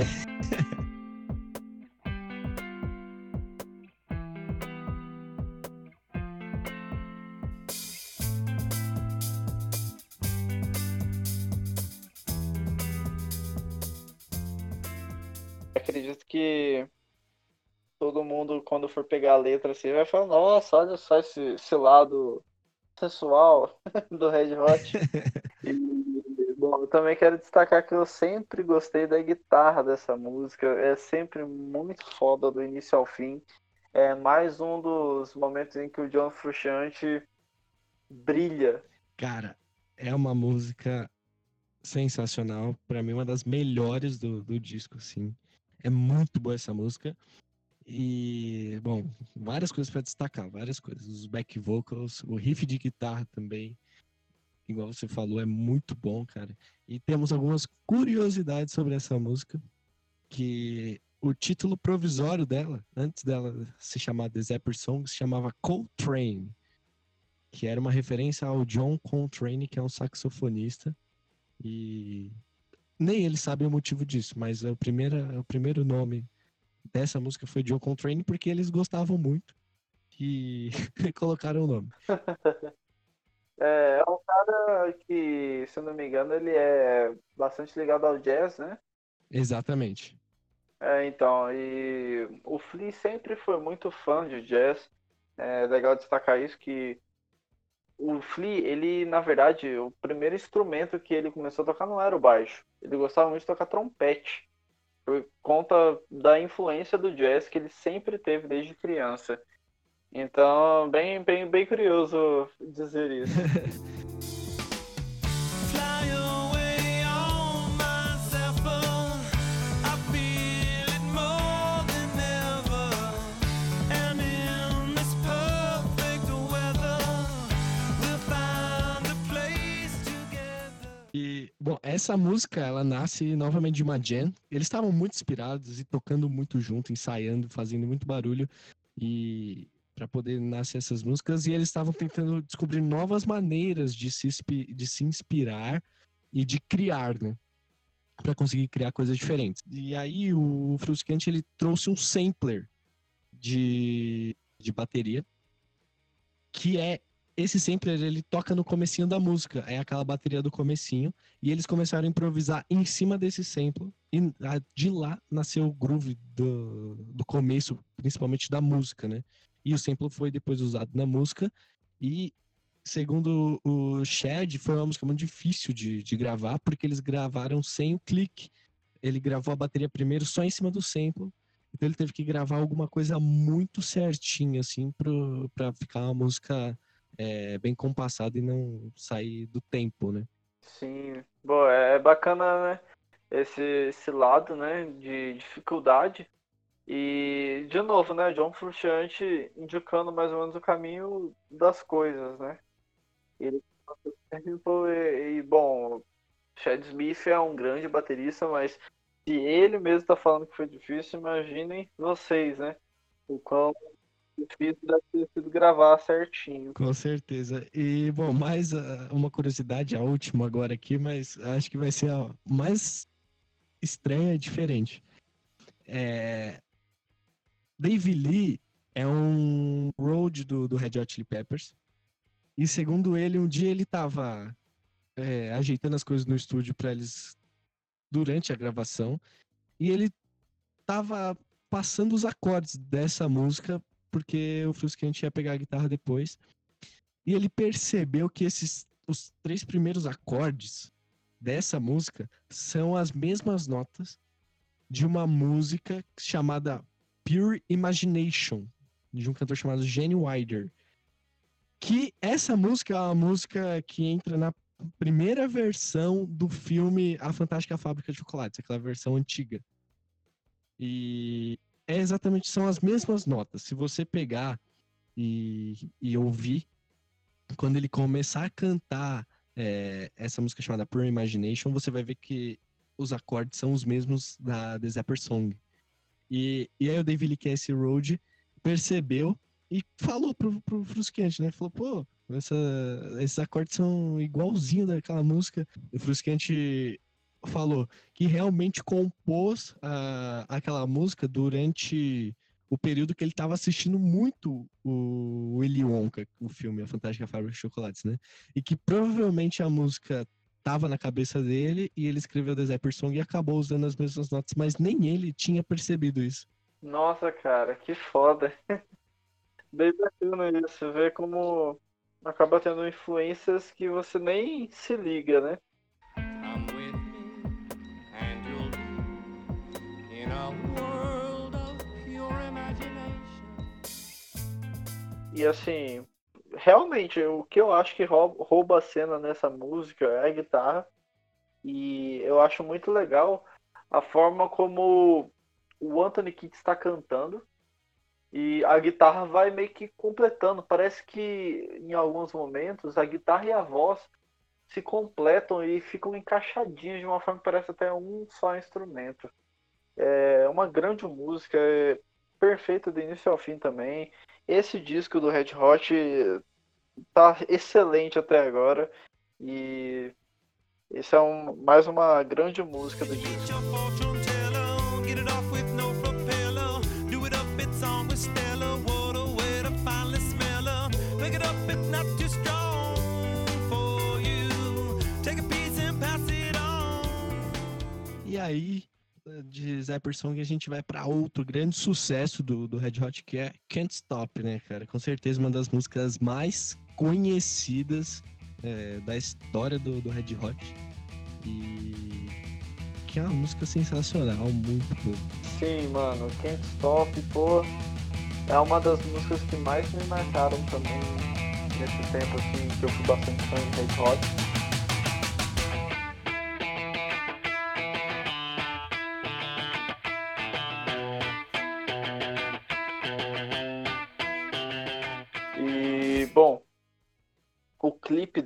For pegar a letra, assim, vai falar, nossa, olha só esse, esse lado sensual do Red Hot. e, bom, eu também quero destacar que eu sempre gostei da guitarra dessa música. É sempre muito foda do início ao fim. É mais um dos momentos em que o John Frusciante brilha. Cara, é uma música sensacional. para mim, uma das melhores do, do disco, assim. É muito boa essa música. E, bom, várias coisas para destacar, várias coisas. Os back vocals, o riff de guitarra também, igual você falou, é muito bom, cara. E temos algumas curiosidades sobre essa música, que o título provisório dela, antes dela se chamar The Zapper Song, se chamava Coltrane, que era uma referência ao John Coltrane, que é um saxofonista. E nem eles sabem o motivo disso, mas o primeiro, o primeiro nome dessa música foi John Coltrane porque eles gostavam muito e colocaram o nome. É, é um cara que, se eu não me engano, ele é bastante ligado ao jazz, né? Exatamente. É, então, e o Flea sempre foi muito fã de jazz. É legal destacar isso que o Flea, ele, na verdade, o primeiro instrumento que ele começou a tocar não era o baixo. Ele gostava muito de tocar trompete. Por conta da influência do jazz que ele sempre teve desde criança. Então, bem, bem, bem curioso dizer isso. essa música, ela nasce novamente de uma jam. Eles estavam muito inspirados e tocando muito junto, ensaiando, fazendo muito barulho e para poder nascer essas músicas e eles estavam tentando descobrir novas maneiras de se, de se inspirar e de criar, né? Para conseguir criar coisas diferentes. E aí o Frusciante ele trouxe um sampler de, de bateria que é esse sampler ele toca no comecinho da música, é aquela bateria do comecinho, e eles começaram a improvisar em cima desse sample, e de lá nasceu o groove do, do começo, principalmente da música, né? E o sample foi depois usado na música, e segundo o Chad, foi uma música muito difícil de, de gravar, porque eles gravaram sem o clique. Ele gravou a bateria primeiro só em cima do sample, então ele teve que gravar alguma coisa muito certinha, assim, para ficar uma música é, bem compassado e não sair do tempo, né? Sim, bom, é, é bacana, né? Esse, esse lado, né, de dificuldade. E, de novo, né, John Frusciante indicando mais ou menos o caminho das coisas, né? Ele e, e bom, Chad Smith é um grande baterista, mas se ele mesmo tá falando que foi difícil, imaginem vocês, né? O quão difícil deve ter sido gravar certinho. Com certeza. E, bom, mais uh, uma curiosidade, a última agora aqui, mas acho que vai ser a mais estranha e diferente. É... Dave Lee é um road do, do Red Hot Chili Peppers. E segundo ele, um dia ele tava é, ajeitando as coisas no estúdio para eles durante a gravação. E ele tava passando os acordes dessa música porque o Frusciante ia pegar a guitarra depois. E ele percebeu que esses os três primeiros acordes dessa música são as mesmas notas de uma música chamada Pure Imagination, de um cantor chamado Gene Wilder. Que essa música é uma música que entra na primeira versão do filme A Fantástica Fábrica de Chocolates, aquela versão antiga. E é exatamente, são as mesmas notas. Se você pegar e, e ouvir, quando ele começar a cantar é, essa música chamada Pure Imagination, você vai ver que os acordes são os mesmos da The Zapper Song. E, e aí o David Lee Casey Road percebeu e falou pro, pro Frusciante, né? Falou, pô, essa, esses acordes são igualzinho daquela música. O Frusciante falou que realmente compôs uh, aquela música durante o período que ele estava assistindo muito o Willy Wonka, o filme A Fantástica Fábrica de Chocolates, né? E que provavelmente a música estava na cabeça dele e ele escreveu The Zapper Song e acabou usando as mesmas notas, mas nem ele tinha percebido isso. Nossa, cara, que foda. Bem bacana isso, ver como acaba tendo influências que você nem se liga, né? E assim, realmente, o que eu acho que rouba a cena nessa música é a guitarra. E eu acho muito legal a forma como o Anthony Kidd está cantando. E a guitarra vai meio que completando. Parece que em alguns momentos a guitarra e a voz se completam e ficam encaixadinhos de uma forma que parece até um só instrumento. É uma grande música, é perfeita do início ao fim também. Esse disco do Red Hot tá excelente até agora. E esse é um, mais uma grande música do disco. E aí, de Zapper Song, a gente vai para outro grande sucesso do, do Red Hot, que é Can't Stop, né, cara? Com certeza uma das músicas mais conhecidas é, da história do, do Red Hot. E que é uma música sensacional, muito boa. Sim, mano, Can't Stop, pô, é uma das músicas que mais me marcaram também nesse tempo, assim, que eu fui bastante fã de Red Hot.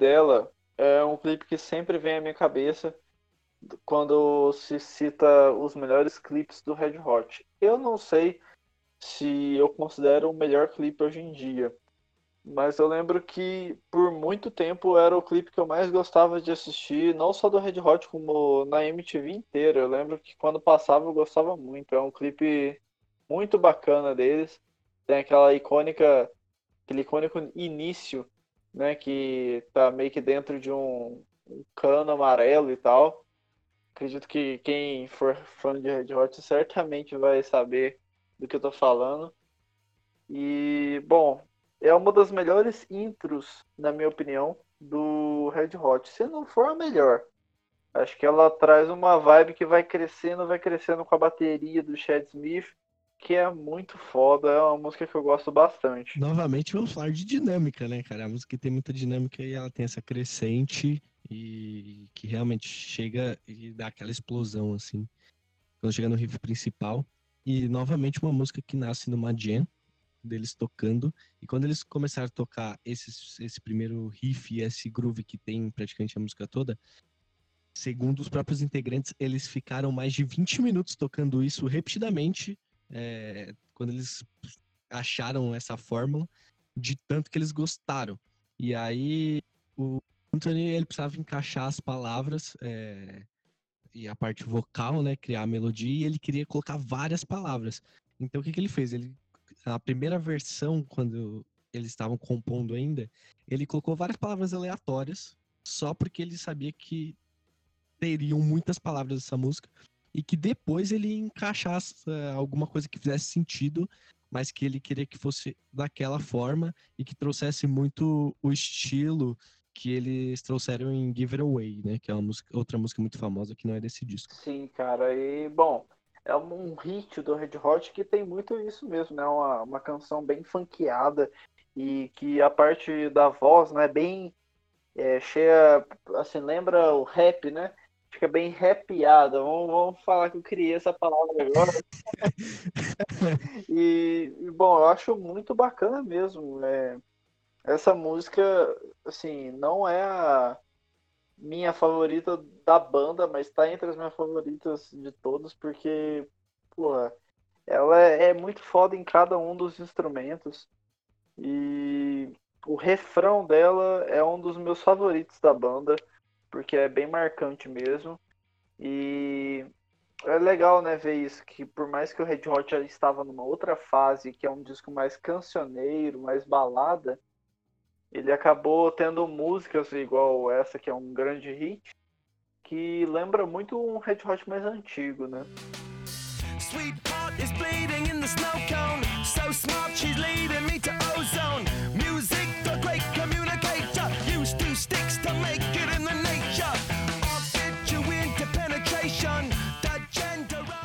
Dela é um clipe que sempre vem à minha cabeça, quando se cita os melhores clipes do Red Hot. Eu não sei se eu considero o melhor clipe hoje em dia, mas eu lembro que por muito tempo era o clipe que eu mais gostava de assistir, não só do Red Hot, como na MTV inteira. Eu lembro que quando passava eu gostava muito. É um clipe muito bacana deles. Tem aquela icônica, aquele icônico início, né, que tá meio que dentro de um, um cano amarelo e tal. Acredito que quem for fã de Red Hot certamente vai saber do que eu tô falando. E, bom, é uma das melhores intros, na minha opinião, do Red Hot. Se não for a melhor. Acho que ela traz uma vibe que vai crescendo, vai crescendo com a bateria do Chad Smith, que é muito foda, é uma música que eu gosto bastante. Novamente vamos falar de dinâmica, né, cara? A música tem muita dinâmica e ela tem essa crescente e que realmente chega e dá aquela explosão, assim, quando chega no riff principal. E novamente uma música que nasce numa jam, deles tocando. E quando eles começaram a tocar esse, esse primeiro riff e esse groove que tem praticamente a música toda, segundo os próprios integrantes, eles ficaram mais de 20 minutos tocando isso repetidamente, é, quando eles acharam essa fórmula, de tanto que eles gostaram. E aí o Anthony ele precisava encaixar as palavras é, e a parte vocal, né, criar a melodia, e ele queria colocar várias palavras. Então o que, que ele fez? Ele a primeira versão, quando eles estavam compondo ainda, ele colocou várias palavras aleatórias, só porque ele sabia que teriam muitas palavras dessa música e que depois ele encaixasse uh, alguma coisa que fizesse sentido, mas que ele queria que fosse daquela forma e que trouxesse muito o estilo que eles trouxeram em Give It Away, né? Que é uma música, outra música muito famosa que não é desse disco. Sim, cara. E, bom, é um hit do Red Hot que tem muito isso mesmo, né? Uma, uma canção bem funkeada e que a parte da voz, né, bem é, cheia, assim, lembra o rap, né? Fica bem rapeada. Vamos, vamos falar que eu criei essa palavra agora. e, bom, eu acho muito bacana mesmo. É, essa música, assim, não é a minha favorita da banda, mas tá entre as minhas favoritas de todos, porque, porra, ela é, é muito foda em cada um dos instrumentos. E o refrão dela é um dos meus favoritos da banda, porque é bem marcante mesmo. E é legal, né, ver isso, que por mais que o Red Hot já estava numa outra fase, que é um disco mais cancioneiro, mais balada, ele acabou tendo músicas igual essa, que é um grande hit, que lembra muito um Red Hot mais antigo, né? Is bleeding in the snow cone. So smart she's leading me to ozone.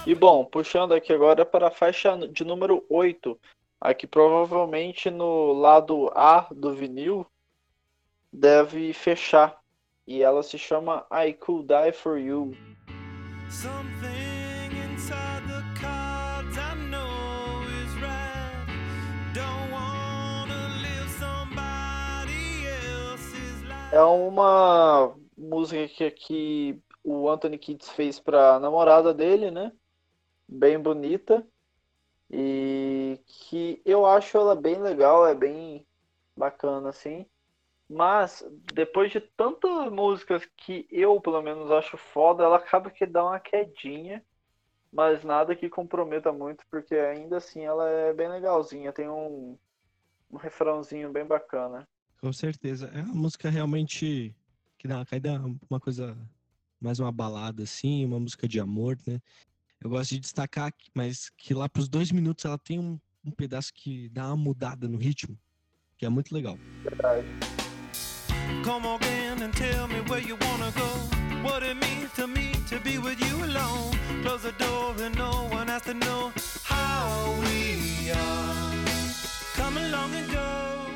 E bom, puxando aqui agora para a faixa de número 8, Aqui provavelmente no lado A do vinil deve fechar. E ela se chama I Could Die For You. É uma música que, que o Anthony Kids fez para namorada dele, né? Bem bonita. E que eu acho ela bem legal, é bem bacana assim. Mas depois de tantas músicas que eu, pelo menos, acho foda, ela acaba que dá uma quedinha, mas nada que comprometa muito, porque ainda assim ela é bem legalzinha, tem um, um refrãozinho bem bacana. Com certeza. É uma música realmente que dá uma caída, uma coisa, mais uma balada assim, uma música de amor, né? Eu gosto de destacar, mas que lá para os dois minutos ela tem um, um pedaço que dá uma mudada no ritmo, que é muito legal. Verdade. Come again and tell me where you wanna go. What it means to me to be with you alone. Close the door and no one has to know how we are. Come along and go.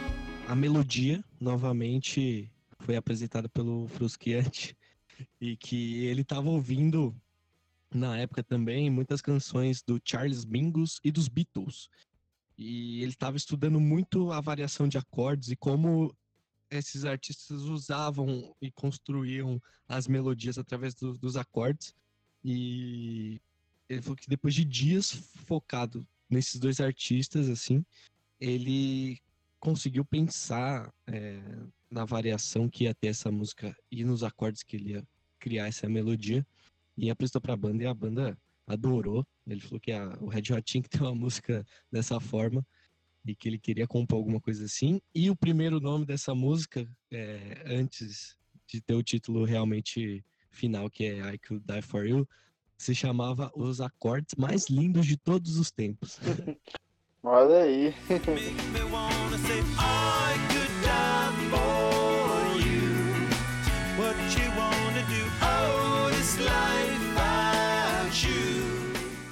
A melodia, novamente, foi apresentada pelo Frusciante e que ele estava ouvindo na época também muitas canções do Charles Mingus e dos Beatles. E ele estava estudando muito a variação de acordes e como esses artistas usavam e construíam as melodias através do, dos acordes. E ele falou que depois de dias focado nesses dois artistas, assim, ele conseguiu pensar é, na variação que ia ter essa música e nos acordes que ele ia criar essa melodia. E apresentou para a banda e a banda adorou. Ele falou que a, o Red Hot tinha que ter uma música dessa forma e que ele queria compor alguma coisa assim. E o primeiro nome dessa música, é, antes de ter o título realmente final, que é I Could Die For You, se chamava Os Acordes Mais Lindos de Todos os Tempos. Olha aí.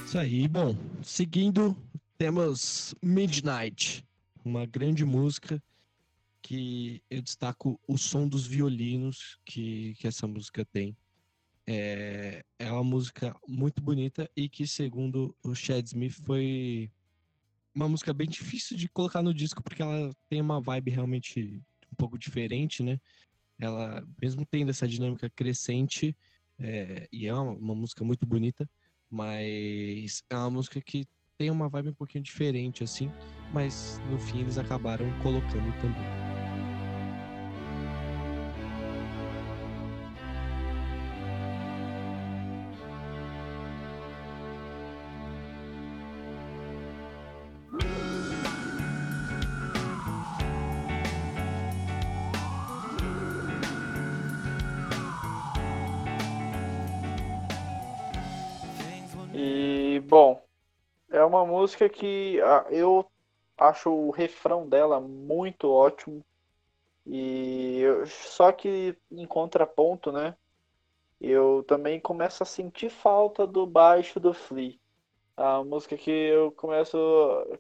Isso aí, bom, seguindo, temos Midnight, uma grande música que eu destaco o som dos violinos que, que essa música tem. É, é uma música muito bonita e que, segundo o Chad Smith, foi uma música bem difícil de colocar no disco porque ela tem uma vibe realmente um pouco diferente, né? Ela, mesmo tendo essa dinâmica crescente, é, e é uma, uma música muito bonita, mas é uma música que tem uma vibe um pouquinho diferente, assim. Mas no fim eles acabaram colocando também. Música que ah, eu acho o refrão dela muito ótimo. E eu, só que em contraponto, né? Eu também começo a sentir falta do baixo do Flea. A música que eu começo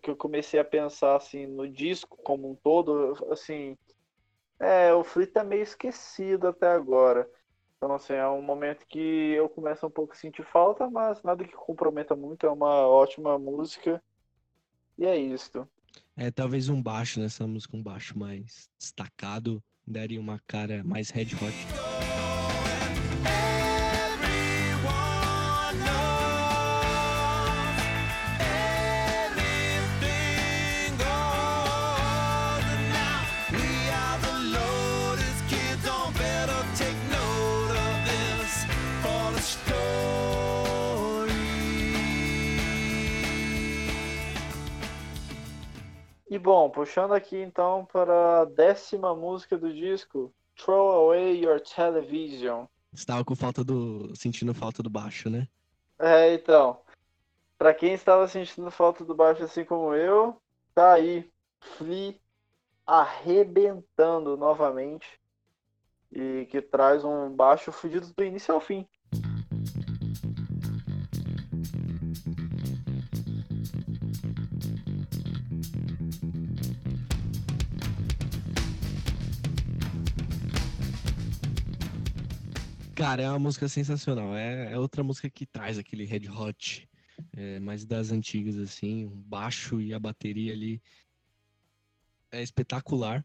que eu comecei a pensar assim no disco como um todo, assim, é, o Flea tá meio esquecido até agora. Então, assim, é um momento que eu começo um pouco a sentir falta, mas nada que comprometa muito, é uma ótima música. E é isso. É, talvez um baixo nessa música, um baixo mais destacado, daria uma cara mais red hot. E bom, puxando aqui então para a décima música do disco, Throw Away Your Television. Estava com falta do. sentindo falta do baixo, né? É, então. Para quem estava sentindo falta do baixo assim como eu, tá aí. Flea arrebentando novamente. E que traz um baixo fudido do início ao fim. Cara, é uma música sensacional. É, é outra música que traz aquele red hot, é, mais das antigas, assim. O baixo e a bateria ali é espetacular.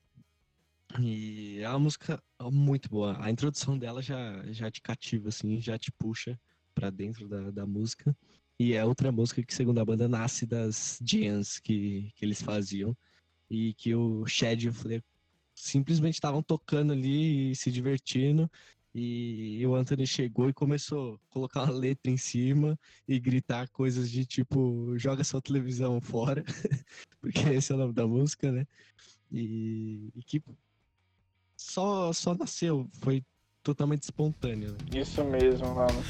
E é uma música muito boa. A introdução dela já, já te cativa, assim, já te puxa para dentro da, da música. E é outra música que, segundo a banda, nasce das jams que, que eles faziam. E que o Chad e o Flair simplesmente estavam tocando ali e se divertindo. E o Anthony chegou e começou a colocar uma letra em cima e gritar coisas de tipo, joga sua televisão fora, porque esse é o nome da música, né? E, e que só, só nasceu, foi totalmente espontâneo. Né? Isso mesmo, mano.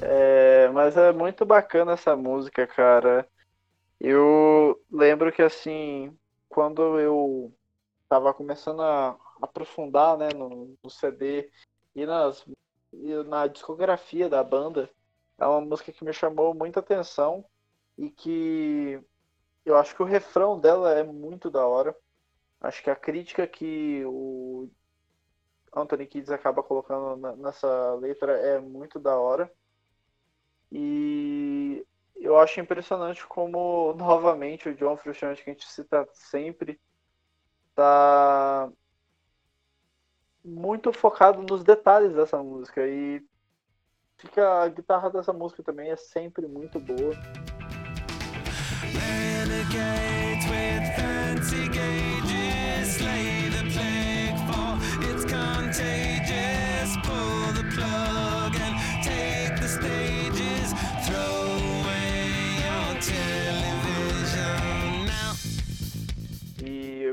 É, mas é muito bacana essa música, cara. Eu lembro que assim, quando eu estava começando a aprofundar né, no, no CD e, nas, e na discografia da banda, é uma música que me chamou muita atenção e que eu acho que o refrão dela é muito da hora. Acho que a crítica que o Anthony Kids acaba colocando nessa letra é muito da hora. E eu acho impressionante como, novamente, o John Frusciante, que a gente cita sempre, tá muito focado nos detalhes dessa música. E fica, a guitarra dessa música também é sempre muito boa. With fancy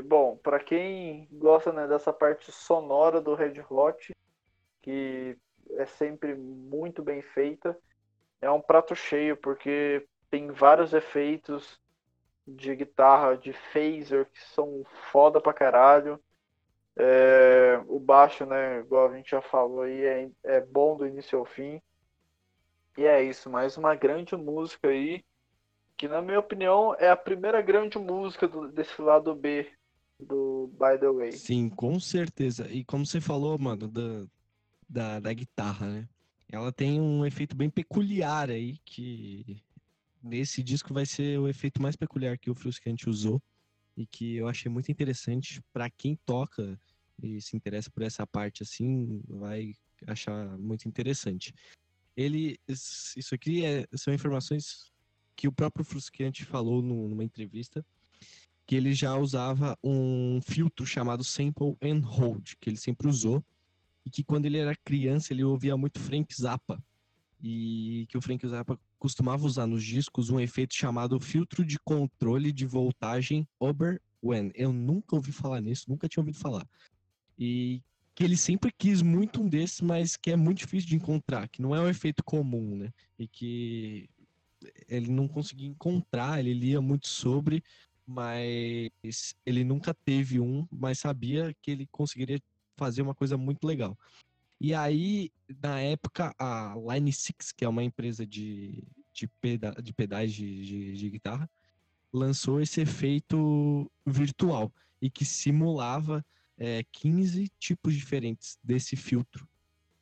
bom, para quem gosta né, dessa parte sonora do Red Hot, que é sempre muito bem feita, é um prato cheio, porque tem vários efeitos de guitarra, de phaser, que são foda pra caralho. É, o baixo, né, igual a gente já falou aí, é, é bom do início ao fim. E é isso, mais uma grande música aí, que na minha opinião é a primeira grande música do, desse lado B do By The Way. Sim, com certeza. E como você falou, mano, da, da, da guitarra, né? Ela tem um efeito bem peculiar aí, que nesse disco vai ser o efeito mais peculiar que o Frusciante usou e que eu achei muito interessante para quem toca e se interessa por essa parte assim, vai achar muito interessante. Ele isso aqui é, são informações que o próprio Frusciante falou numa entrevista que ele já usava um filtro chamado sample and hold, que ele sempre usou e que quando ele era criança ele ouvia muito Frank Zappa e que o Frank Zappa costumava usar nos discos um efeito chamado filtro de controle de voltagem Oberwen. Eu nunca ouvi falar nisso, nunca tinha ouvido falar. E que ele sempre quis muito um desses, mas que é muito difícil de encontrar, que não é um efeito comum, né? E que ele não conseguia encontrar, ele lia muito sobre, mas ele nunca teve um, mas sabia que ele conseguiria fazer uma coisa muito legal. E aí, na época, a Line 6, que é uma empresa de, de, peda de pedais de, de, de guitarra, lançou esse efeito virtual e que simulava é, 15 tipos diferentes desse filtro.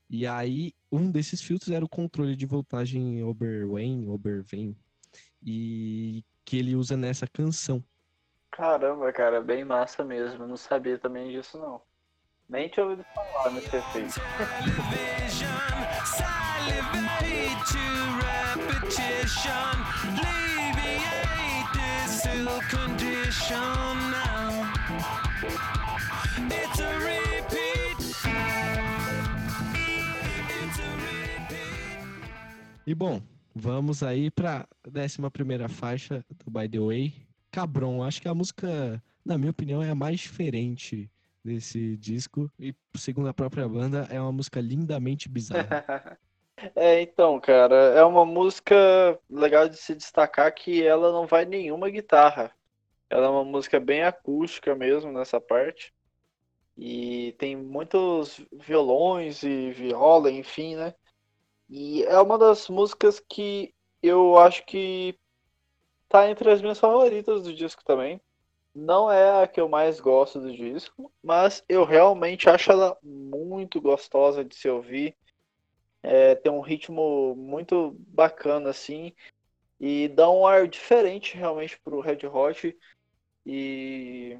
E aí, um desses filtros era o controle de voltagem Oberwein, Obervein, e que ele usa nessa canção. Caramba, cara, bem massa mesmo. não sabia também disso, não. Nem tinha ouvido falar nesse efeito. E bom, vamos aí para a 11 faixa do By the Way. Cabron, acho que a música, na minha opinião, é a mais diferente desse disco. E, segundo a própria banda, é uma música lindamente bizarra. é, então, cara, é uma música legal de se destacar que ela não vai nenhuma guitarra. Ela é uma música bem acústica mesmo nessa parte. E tem muitos violões e viola, enfim, né? E é uma das músicas que eu acho que tá entre as minhas favoritas do disco também. Não é a que eu mais gosto do disco, mas eu realmente acho ela muito gostosa de se ouvir. É, tem um ritmo muito bacana assim e dá um ar diferente realmente pro Red Hot e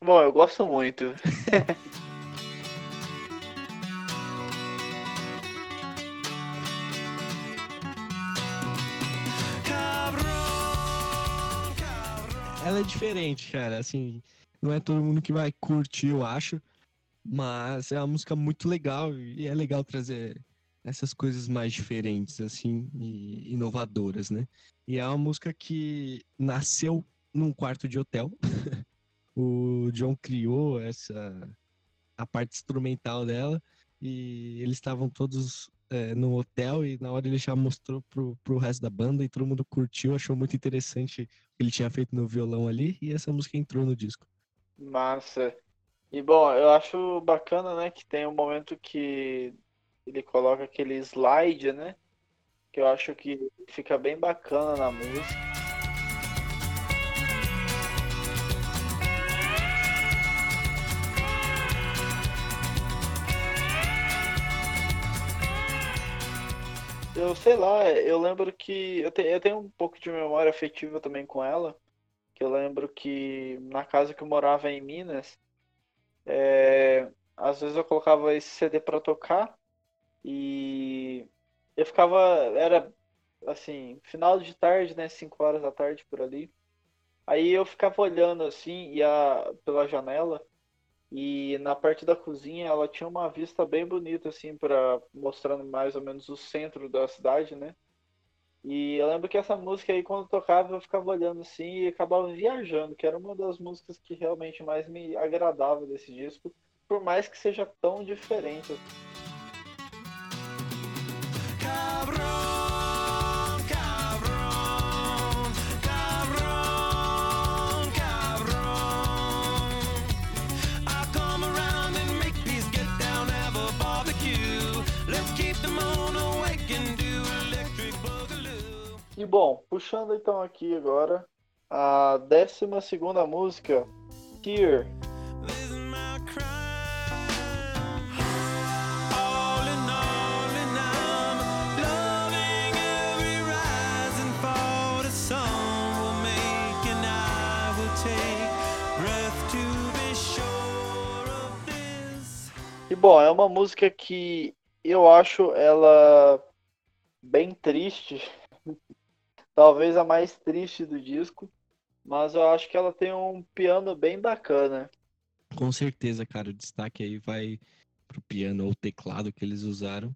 bom, eu gosto muito. ela é diferente, cara. Assim, não é todo mundo que vai curtir, eu acho. Mas é uma música muito legal e é legal trazer essas coisas mais diferentes, assim, e inovadoras, né? E é uma música que nasceu num quarto de hotel. o John criou essa a parte instrumental dela e eles estavam todos é, no hotel e na hora ele já mostrou pro, pro resto da banda e todo mundo curtiu, achou muito interessante o que ele tinha feito no violão ali e essa música entrou no disco. Massa. E bom, eu acho bacana, né, que tem um momento que ele coloca aquele slide, né, que eu acho que fica bem bacana na música. Eu sei lá, eu lembro que. Eu, te, eu tenho um pouco de memória afetiva também com ela. Que eu lembro que na casa que eu morava em Minas, é, às vezes eu colocava esse CD para tocar e eu ficava. Era assim, final de tarde, né? 5 horas da tarde por ali. Aí eu ficava olhando assim, ia pela janela e na parte da cozinha ela tinha uma vista bem bonita, assim, para mostrando mais ou menos o centro da cidade, né? E eu lembro que essa música aí, quando tocava, eu ficava olhando assim e acabava viajando, que era uma das músicas que realmente mais me agradava desse disco, por mais que seja tão diferente. E bom, puxando então aqui agora a 12 segunda música, Tear. E bom, é uma música que eu acho ela bem triste talvez a mais triste do disco, mas eu acho que ela tem um piano bem bacana. Com certeza, cara, o destaque aí vai pro piano ou teclado que eles usaram.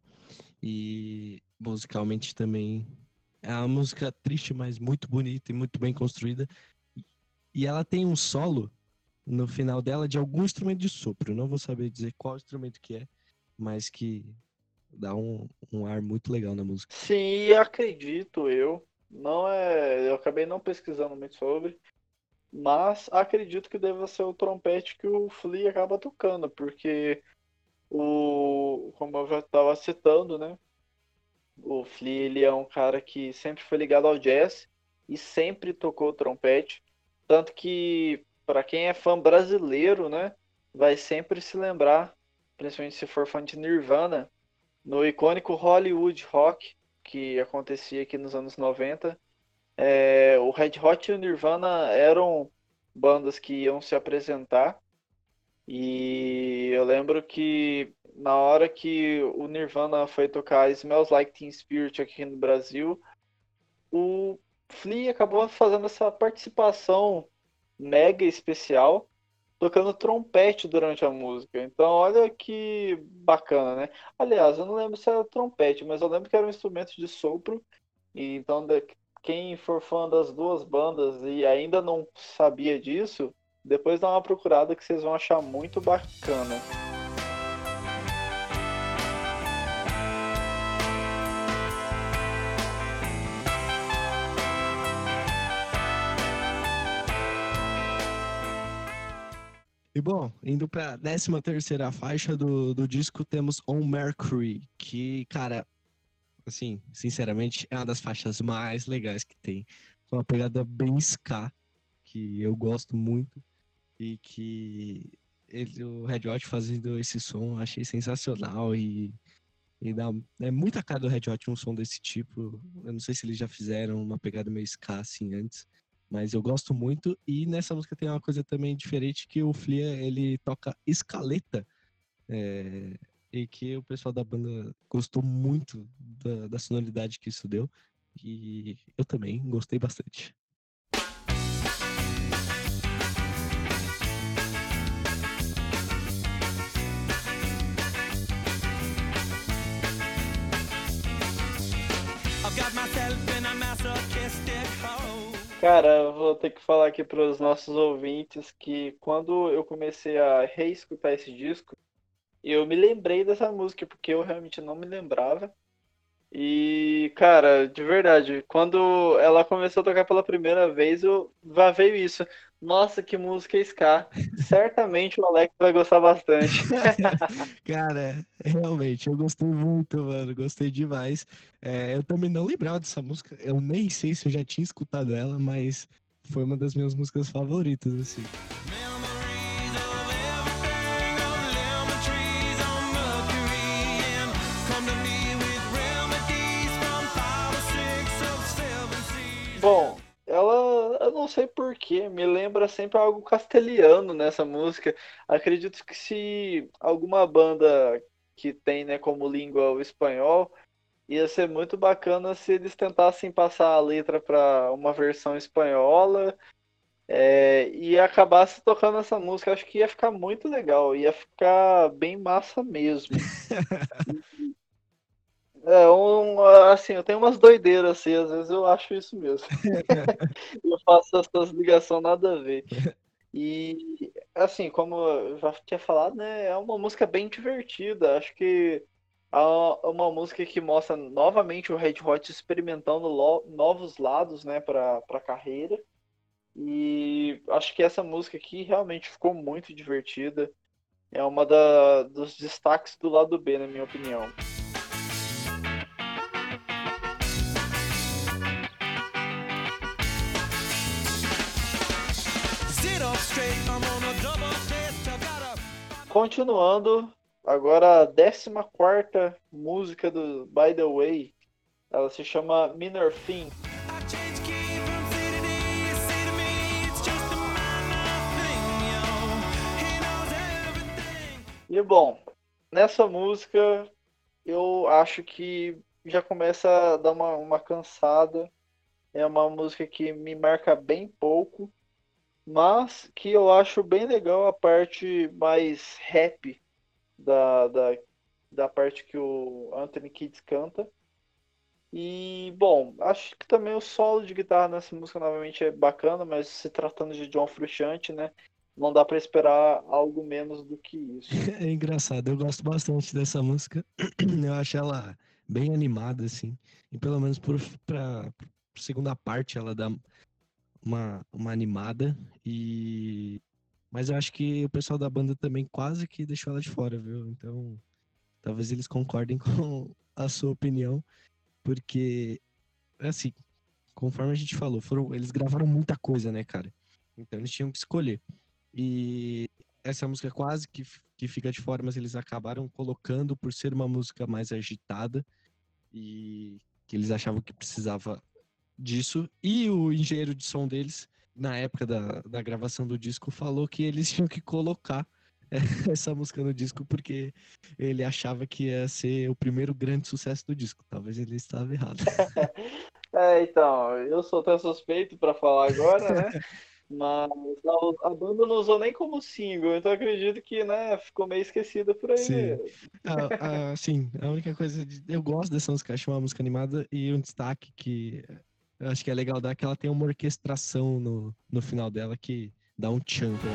E musicalmente também é uma música triste, mas muito bonita e muito bem construída. E ela tem um solo no final dela de algum instrumento de sopro. Não vou saber dizer qual instrumento que é, mas que dá um, um ar muito legal na música. Sim, acredito eu não é. Eu acabei não pesquisando muito sobre. Mas acredito que deva ser o trompete que o Flea acaba tocando, porque o. Como eu já estava citando, né? O Flea ele é um cara que sempre foi ligado ao jazz e sempre tocou trompete. Tanto que, para quem é fã brasileiro, né? Vai sempre se lembrar, principalmente se for fã de Nirvana, no icônico Hollywood Rock, que acontecia aqui nos anos 90. É, o Red Hot e o Nirvana eram bandas que iam se apresentar. E eu lembro que na hora que o Nirvana foi tocar Smells Like Teen Spirit aqui no Brasil, o Flea acabou fazendo essa participação mega especial tocando trompete durante a música. Então, olha que bacana, né? Aliás, eu não lembro se era trompete, mas eu lembro que era um instrumento de sopro. E então, quem for fã das duas bandas e ainda não sabia disso, depois dá uma procurada que vocês vão achar muito bacana. E bom, indo pra 13 terceira faixa do, do disco, temos On Mercury, que, cara, assim, sinceramente, é uma das faixas mais legais que tem. Uma pegada bem ska, que eu gosto muito, e que ele, o Red Hot fazendo esse som, achei sensacional e, e dá, é muita cara do Red Hot um som desse tipo. Eu não sei se eles já fizeram uma pegada meio ska assim antes, mas eu gosto muito. E nessa música tem uma coisa também diferente que o Flia ele toca escaleta. É, e que o pessoal da banda gostou muito da, da sonoridade que isso deu. E eu também gostei bastante. Cara, eu vou ter que falar aqui para os nossos ouvintes que quando eu comecei a reescutar esse disco, eu me lembrei dessa música, porque eu realmente não me lembrava. E, cara, de verdade, quando ela começou a tocar pela primeira vez, eu veio isso. Nossa, que música é ska. Certamente o Alex vai gostar bastante. cara, realmente, eu gostei muito, mano. Gostei demais. É, eu também não lembrava dessa música. Eu nem sei se eu já tinha escutado ela, mas foi uma das minhas músicas favoritas, assim. Porquê, me lembra sempre algo castelhano nessa música. Acredito que se alguma banda que tem né, como língua o espanhol, ia ser muito bacana se eles tentassem passar a letra para uma versão espanhola é, e acabasse tocando essa música. Acho que ia ficar muito legal, ia ficar bem massa mesmo. É, um, assim, eu tenho umas doideiras assim, às vezes eu acho isso mesmo. eu faço essas ligações nada a ver. E, assim, como eu já tinha falado, né, é uma música bem divertida. Acho que é uma música que mostra novamente o Red Hot experimentando novos lados, né, para a carreira. E acho que essa música aqui realmente ficou muito divertida. É uma da, dos destaques do lado B, na minha opinião. Continuando, agora a 14 música do By the Way, ela se chama Minor Thing. E bom, nessa música eu acho que já começa a dar uma, uma cansada. É uma música que me marca bem pouco mas que eu acho bem legal a parte mais rap da, da, da parte que o Anthony Kids canta. E, bom, acho que também o solo de guitarra nessa música novamente é bacana, mas se tratando de John Frusciante, né? Não dá para esperar algo menos do que isso. É engraçado, eu gosto bastante dessa música. Eu acho ela bem animada, assim. E pelo menos por, pra, segunda parte ela dá uma, uma animada e mas eu acho que o pessoal da banda também quase que deixou ela de fora, viu? Então, talvez eles concordem com a sua opinião, porque assim, conforme a gente falou, foram eles gravaram muita coisa, né, cara? Então eles tinham que escolher. E essa música quase que, que fica de fora, mas eles acabaram colocando por ser uma música mais agitada e que eles achavam que precisava disso. E o engenheiro de som deles, na época da, da gravação do disco, falou que eles tinham que colocar essa música no disco porque ele achava que ia ser o primeiro grande sucesso do disco. Talvez ele estava errado. é, então, eu sou até suspeito para falar agora, né? Mas a, banda não usou nem como single, então acredito que, né, ficou meio esquecida por aí. Sim. Ah, ah, sim, a única coisa. De... Eu gosto dessa música, acho uma música animada e um destaque que eu acho que é legal dar que ela tem uma orquestração no, no final dela que dá um tchan pra.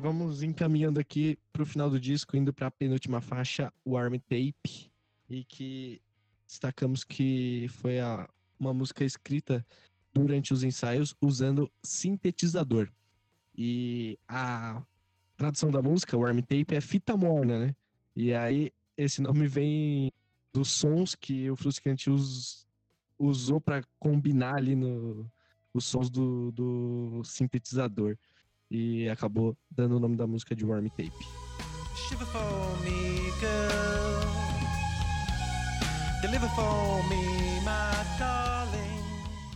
Vamos encaminhando aqui para o final do disco, indo para a penúltima faixa, Warm Tape, e que destacamos que foi a, uma música escrita durante os ensaios usando sintetizador. E a tradução da música, Warm Tape, é fita morna, né? E aí esse nome vem dos sons que o Frusciante us, usou para combinar ali no, os sons do, do sintetizador. E acabou dando o nome da música de Warm Tape. Shiver for me, girl. Deliver for me.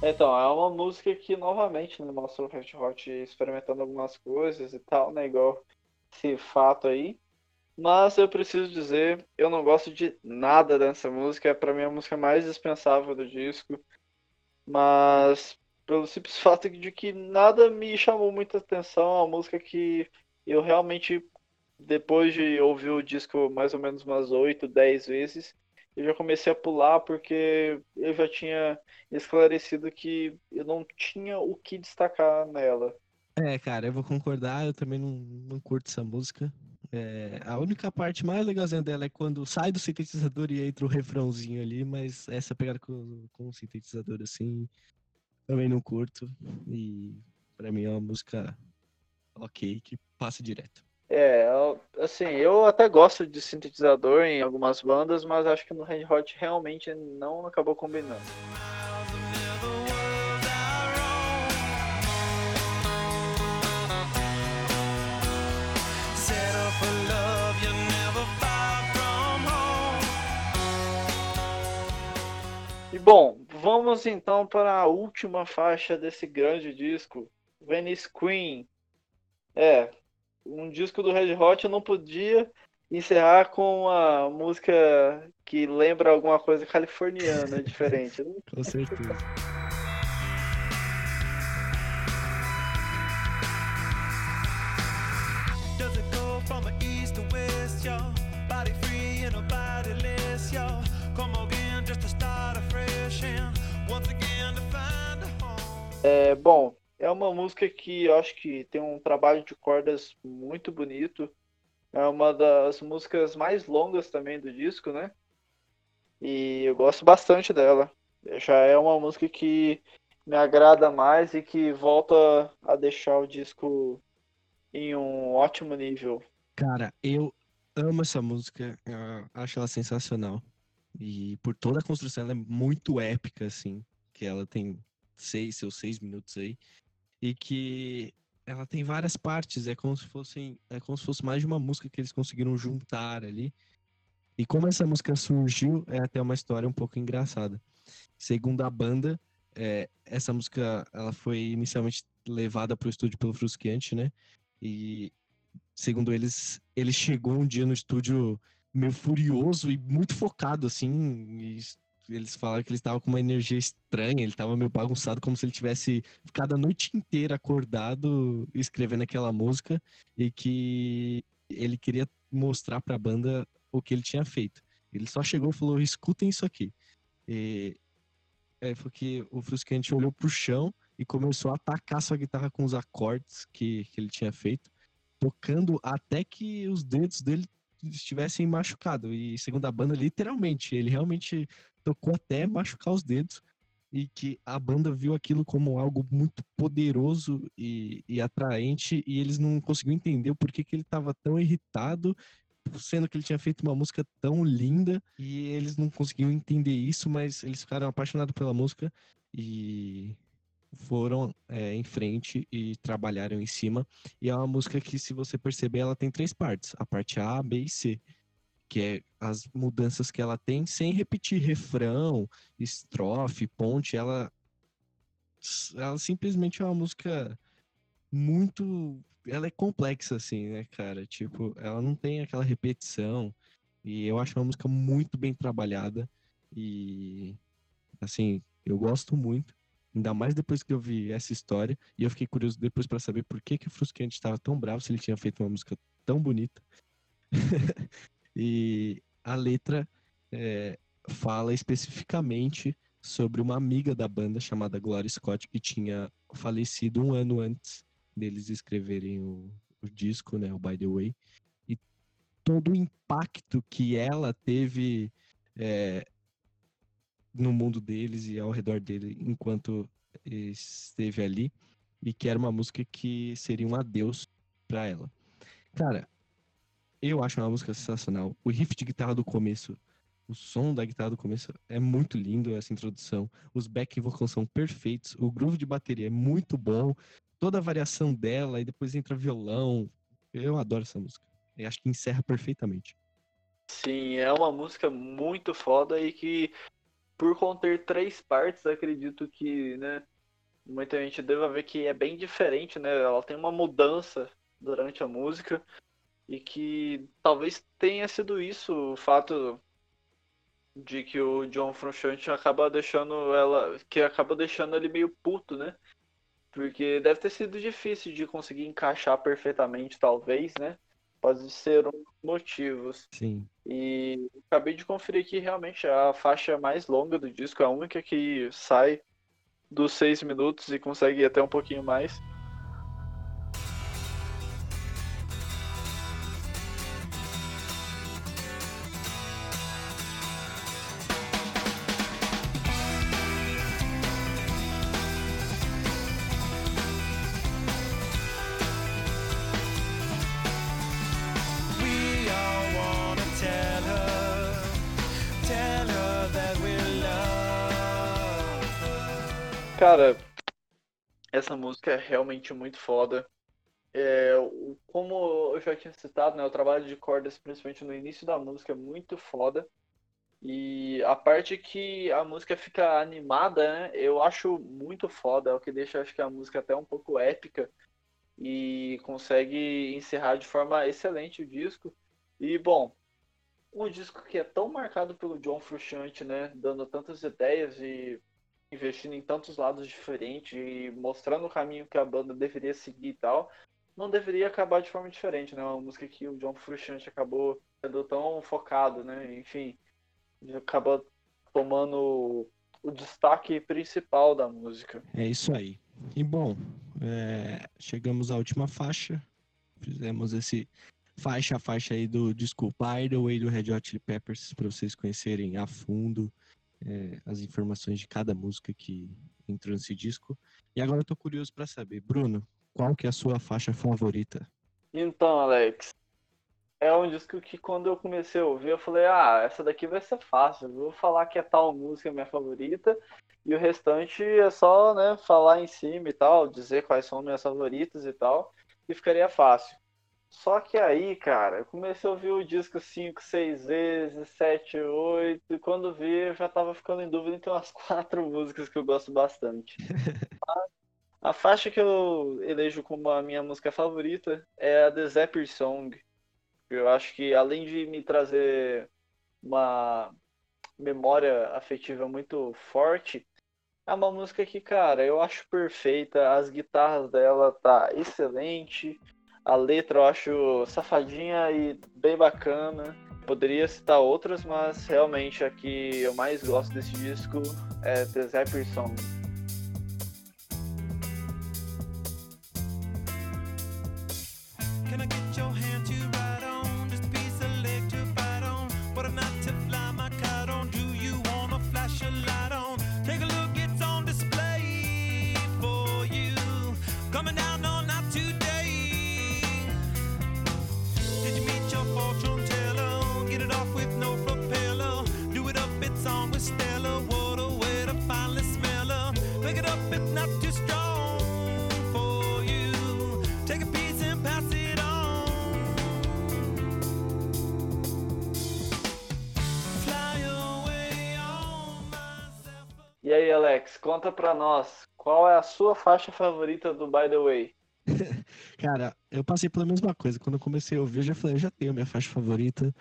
Então, é uma música que novamente né, mostra o Red Hot experimentando algumas coisas e tal, né? Igual esse fato aí. Mas eu preciso dizer, eu não gosto de nada dessa música. É pra mim a música mais dispensável do disco. Mas pelo simples fato de que nada me chamou muita atenção. É uma música que eu realmente, depois de ouvir o disco mais ou menos umas 8, 10 vezes, eu já comecei a pular porque eu já tinha esclarecido que eu não tinha o que destacar nela. É, cara, eu vou concordar, eu também não, não curto essa música. É, a única parte mais legalzinha dela é quando sai do sintetizador e entra o refrãozinho ali, mas essa pegada com, com o sintetizador assim, também não curto. E para mim é uma música ok, que passa direto. É, assim, eu até gosto de sintetizador em algumas bandas, mas acho que no Red Hot realmente não acabou combinando. E bom, vamos então para a última faixa desse grande disco, Venice Queen. É, um disco do Red Hot não podia encerrar com uma música que lembra alguma coisa californiana diferente. Né? com certeza. É, bom, é uma música que eu acho que tem um trabalho de cordas muito bonito. É uma das músicas mais longas também do disco, né? E eu gosto bastante dela. Já é uma música que me agrada mais e que volta a deixar o disco em um ótimo nível. Cara, eu amo essa música, eu acho ela sensacional. E por toda a construção, ela é muito épica, assim. Que ela tem seis, seus seis minutos aí. E que ela tem várias partes, é como se fossem, é como se fosse mais de uma música que eles conseguiram juntar ali. E como essa música surgiu, é até uma história um pouco engraçada. Segundo a banda, é, essa música ela foi inicialmente levada para o estúdio pelo Frusciante, né? E segundo eles, ele chegou um dia no estúdio meio furioso e muito focado, assim, eles falaram que ele estava com uma energia estranha, ele estava meio bagunçado, como se ele tivesse ficado a noite inteira acordado escrevendo aquela música e que ele queria mostrar para a banda o que ele tinha feito. Ele só chegou e falou: escutem isso aqui. E é, foi que o Frusciante olhou pro chão e começou a atacar sua guitarra com os acordes que, que ele tinha feito, tocando até que os dedos dele estivessem machucados. E segundo a banda, literalmente, ele realmente tocou até machucar os dedos e que a banda viu aquilo como algo muito poderoso e, e atraente e eles não conseguiam entender o porquê que ele estava tão irritado, sendo que ele tinha feito uma música tão linda e eles não conseguiam entender isso, mas eles ficaram apaixonados pela música e foram é, em frente e trabalharam em cima. E é uma música que, se você perceber, ela tem três partes: a parte A, B e C que é as mudanças que ela tem sem repetir refrão, estrofe, ponte, ela ela simplesmente é uma música muito ela é complexa assim, né, cara? Tipo, ela não tem aquela repetição e eu acho uma música muito bem trabalhada e assim, eu gosto muito. Ainda mais depois que eu vi essa história. E eu fiquei curioso depois para saber por que, que o Frusciante estava tão bravo se ele tinha feito uma música tão bonita. E a letra é, fala especificamente sobre uma amiga da banda chamada Gloria Scott que tinha falecido um ano antes deles escreverem o, o disco, né, o By the Way, e todo o impacto que ela teve é, no mundo deles e ao redor dele enquanto esteve ali, e que era uma música que seria um adeus para ela. Cara, eu acho uma música sensacional. O riff de guitarra do começo, o som da guitarra do começo é muito lindo, essa introdução. Os back vocals são perfeitos. O groove de bateria é muito bom. Toda a variação dela, e depois entra violão. Eu adoro essa música. Eu acho que encerra perfeitamente. Sim, é uma música muito foda e que, por conter três partes, acredito que, né, muita gente deva ver que é bem diferente, né? Ela tem uma mudança durante a música. E que talvez tenha sido isso o fato de que o John Frusciante acaba deixando ela. que acaba deixando ele meio puto, né? Porque deve ter sido difícil de conseguir encaixar perfeitamente, talvez, né? Pode ser um dos motivos. Sim. E acabei de conferir que realmente a faixa mais longa do disco, a única que sai dos seis minutos e consegue ir até um pouquinho mais. Essa música é realmente muito foda. É, como eu já tinha citado, né, o trabalho de cordas, principalmente no início da música, é muito foda. E a parte que a música fica animada, né, eu acho muito foda, é o que deixa acho que a música até um pouco épica e consegue encerrar de forma excelente o disco. E bom, um disco que é tão marcado pelo John Frusciante, né, dando tantas ideias e investindo em tantos lados diferentes e mostrando o caminho que a banda deveria seguir e tal, não deveria acabar de forma diferente, né? Uma música que o John Frusciante acabou sendo tão focado, né? Enfim, acaba tomando o destaque principal da música. É isso aí. E bom, é, chegamos à última faixa. Fizemos esse faixa a faixa aí do By the Way do Red Hot Chili Peppers para vocês conhecerem a fundo é, as informações de cada música que entrou nesse disco. E agora eu tô curioso para saber, Bruno, qual que é a sua faixa favorita? Então, Alex, é um disco que quando eu comecei a ouvir, eu falei, ah, essa daqui vai ser fácil, eu vou falar que é tal música minha favorita, e o restante é só, né, falar em cima e tal, dizer quais são minhas favoritas e tal, e ficaria fácil. Só que aí, cara, eu comecei a ouvir o disco 5, 6 vezes, 7, 8, e quando vi, eu já tava ficando em dúvida entre umas quatro músicas que eu gosto bastante. a faixa que eu elejo como a minha música favorita é a The Zapper Song. Eu acho que além de me trazer uma memória afetiva muito forte, é uma música que, cara, eu acho perfeita, as guitarras dela tá excelente, a letra eu acho safadinha e bem bacana. Poderia citar outras, mas realmente a que eu mais gosto desse disco é The Zapper Song. Conta pra nós, qual é a sua faixa favorita do By The Way? Cara, eu passei pela mesma coisa. Quando eu comecei a ouvir, eu já falei, eu já tenho minha faixa favorita.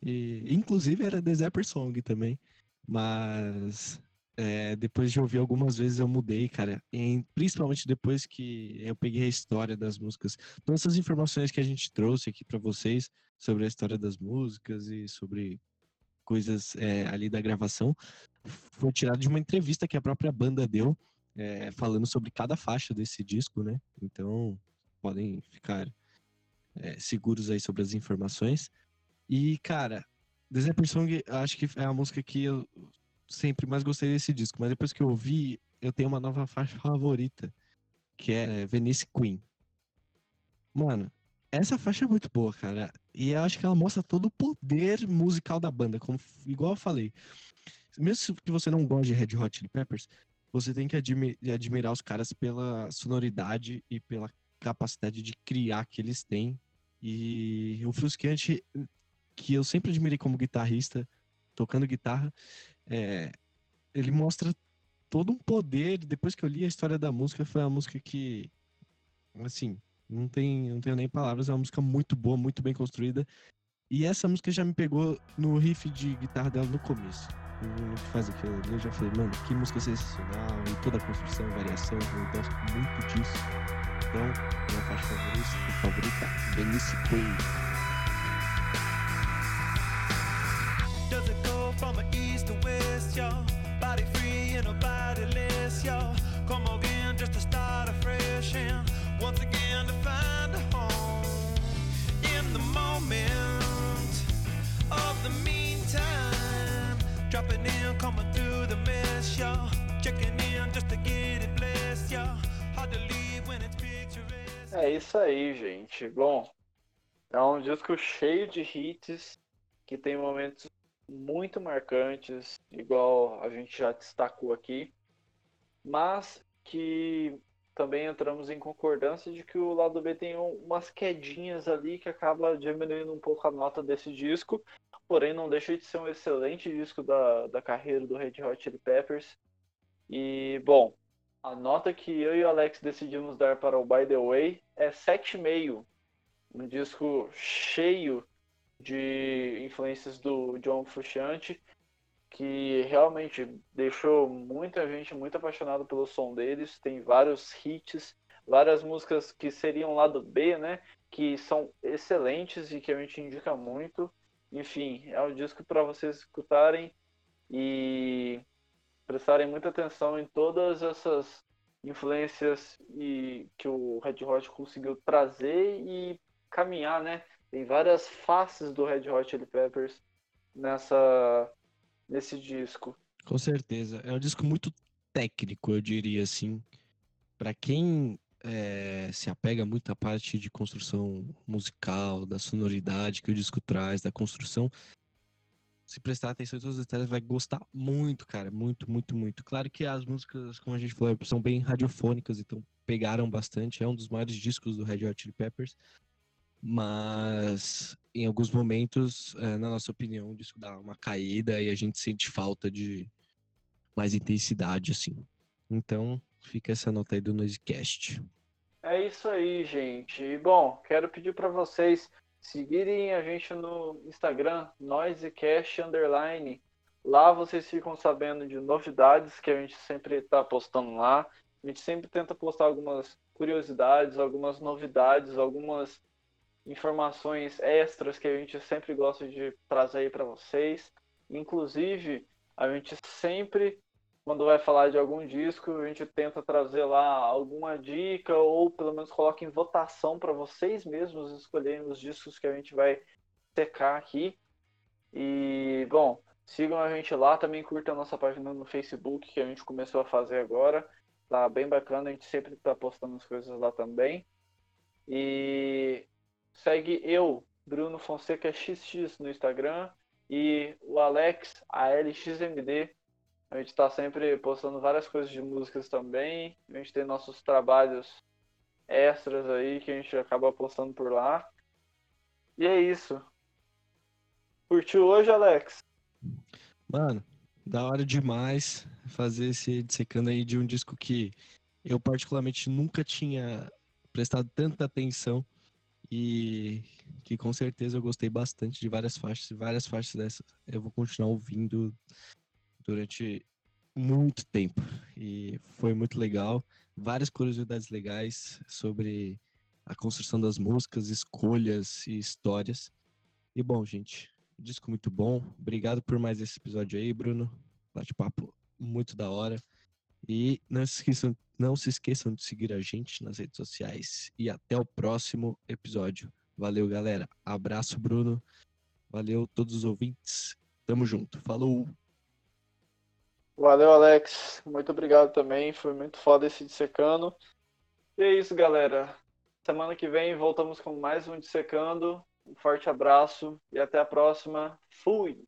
E, inclusive era The Zapper Song também. Mas é, depois de ouvir algumas vezes eu mudei, cara. E, principalmente depois que eu peguei a história das músicas. Todas essas informações que a gente trouxe aqui para vocês sobre a história das músicas e sobre coisas é, ali da gravação foi tirado de uma entrevista que a própria banda deu, é, falando sobre cada faixa desse disco, né? Então, podem ficar é, seguros aí sobre as informações. E, cara, The Song, acho que é a música que eu sempre mais gostei desse disco, mas depois que eu ouvi, eu tenho uma nova faixa favorita, que é Venice Queen. Mano, essa faixa é muito boa, cara. E eu acho que ela mostra todo o poder musical da banda, como igual eu falei mesmo que você não goste de Red Hot Chili Peppers, você tem que admi admirar os caras pela sonoridade e pela capacidade de criar que eles têm. E o Frusciante, que eu sempre admirei como guitarrista, tocando guitarra, é, ele mostra todo um poder. Depois que eu li a história da música, foi uma música que, assim, não, tem, não tenho nem palavras, é uma música muito boa, muito bem construída. E essa música já me pegou no riff de guitarra dela no começo faz aquilo ali, eu já falei, mano, que música sensacional, e toda a construção, variação, eu gosto muito disso. Então, minha faixa favorita, favorita Venice Queen. Does it go from east Dropping in, coming through the y'all. Checking in just to get it blessed, y'all. Hard to leave when it's picturesque. É isso aí, gente. Bom, é um disco cheio de hits que tem momentos muito marcantes, igual a gente já destacou aqui, mas que também entramos em concordância de que o lado B tem umas quedinhas ali que acaba diminuindo um pouco a nota desse disco, porém não deixa de ser um excelente disco da, da carreira do Red Hot Chili Peppers. E, bom, a nota que eu e o Alex decidimos dar para o By The Way é 7,5. Um disco cheio de influências do John Frusciante, que realmente deixou muita gente muito apaixonada pelo som deles. Tem vários hits, várias músicas que seriam lado B, né? Que são excelentes e que a gente indica muito. Enfim, é um disco para vocês escutarem e prestarem muita atenção em todas essas influências e que o Red Hot conseguiu trazer e caminhar, né? Tem várias faces do Red Hot Chili Peppers nessa nesse disco. Com certeza, é um disco muito técnico, eu diria assim. Para quem é, se apega muito à parte de construção musical, da sonoridade que o disco traz, da construção, se prestar atenção em todos os detalhes, vai gostar muito, cara. Muito, muito, muito. Claro que as músicas, como a gente falou, são bem radiofônicas, então pegaram bastante. É um dos maiores discos do Red Hot Chili Peppers. Mas em alguns momentos, é, na nossa opinião, o disco dá uma caída e a gente sente falta de mais intensidade, assim. Então, fica essa nota aí do Noisecast. É isso aí, gente. Bom, quero pedir para vocês seguirem a gente no Instagram, Noisecast Underline. Lá vocês ficam sabendo de novidades que a gente sempre está postando lá. A gente sempre tenta postar algumas curiosidades, algumas novidades, algumas informações extras que a gente sempre gosta de trazer aí para vocês. Inclusive, a gente sempre quando vai falar de algum disco, a gente tenta trazer lá alguma dica ou pelo menos coloca em votação para vocês mesmos escolherem os discos que a gente vai secar aqui. E, bom, sigam a gente lá, também curtam a nossa página no Facebook, que a gente começou a fazer agora. Tá bem bacana, a gente sempre tá postando as coisas lá também. E segue eu, Bruno Fonseca XX no Instagram e o Alex, a LXMD, a gente está sempre postando várias coisas de músicas também. A gente tem nossos trabalhos extras aí que a gente acaba postando por lá. E é isso. Curtiu hoje, Alex? Mano, da hora demais fazer esse dissecando aí de um disco que eu particularmente nunca tinha prestado tanta atenção e que com certeza eu gostei bastante de várias faixas várias faixas dessas eu vou continuar ouvindo durante muito tempo e foi muito legal. Várias curiosidades legais sobre a construção das músicas, escolhas e histórias. E bom, gente, disco muito bom. Obrigado por mais esse episódio aí, Bruno. Bate-papo muito da hora. E não se, esqueçam, não se esqueçam de seguir a gente nas redes sociais. E até o próximo episódio. Valeu, galera. Abraço, Bruno. Valeu, todos os ouvintes. Tamo junto. Falou! Valeu, Alex. Muito obrigado também. Foi muito foda esse dissecando. E é isso, galera. Semana que vem voltamos com mais um dissecando. Um forte abraço e até a próxima. Fui!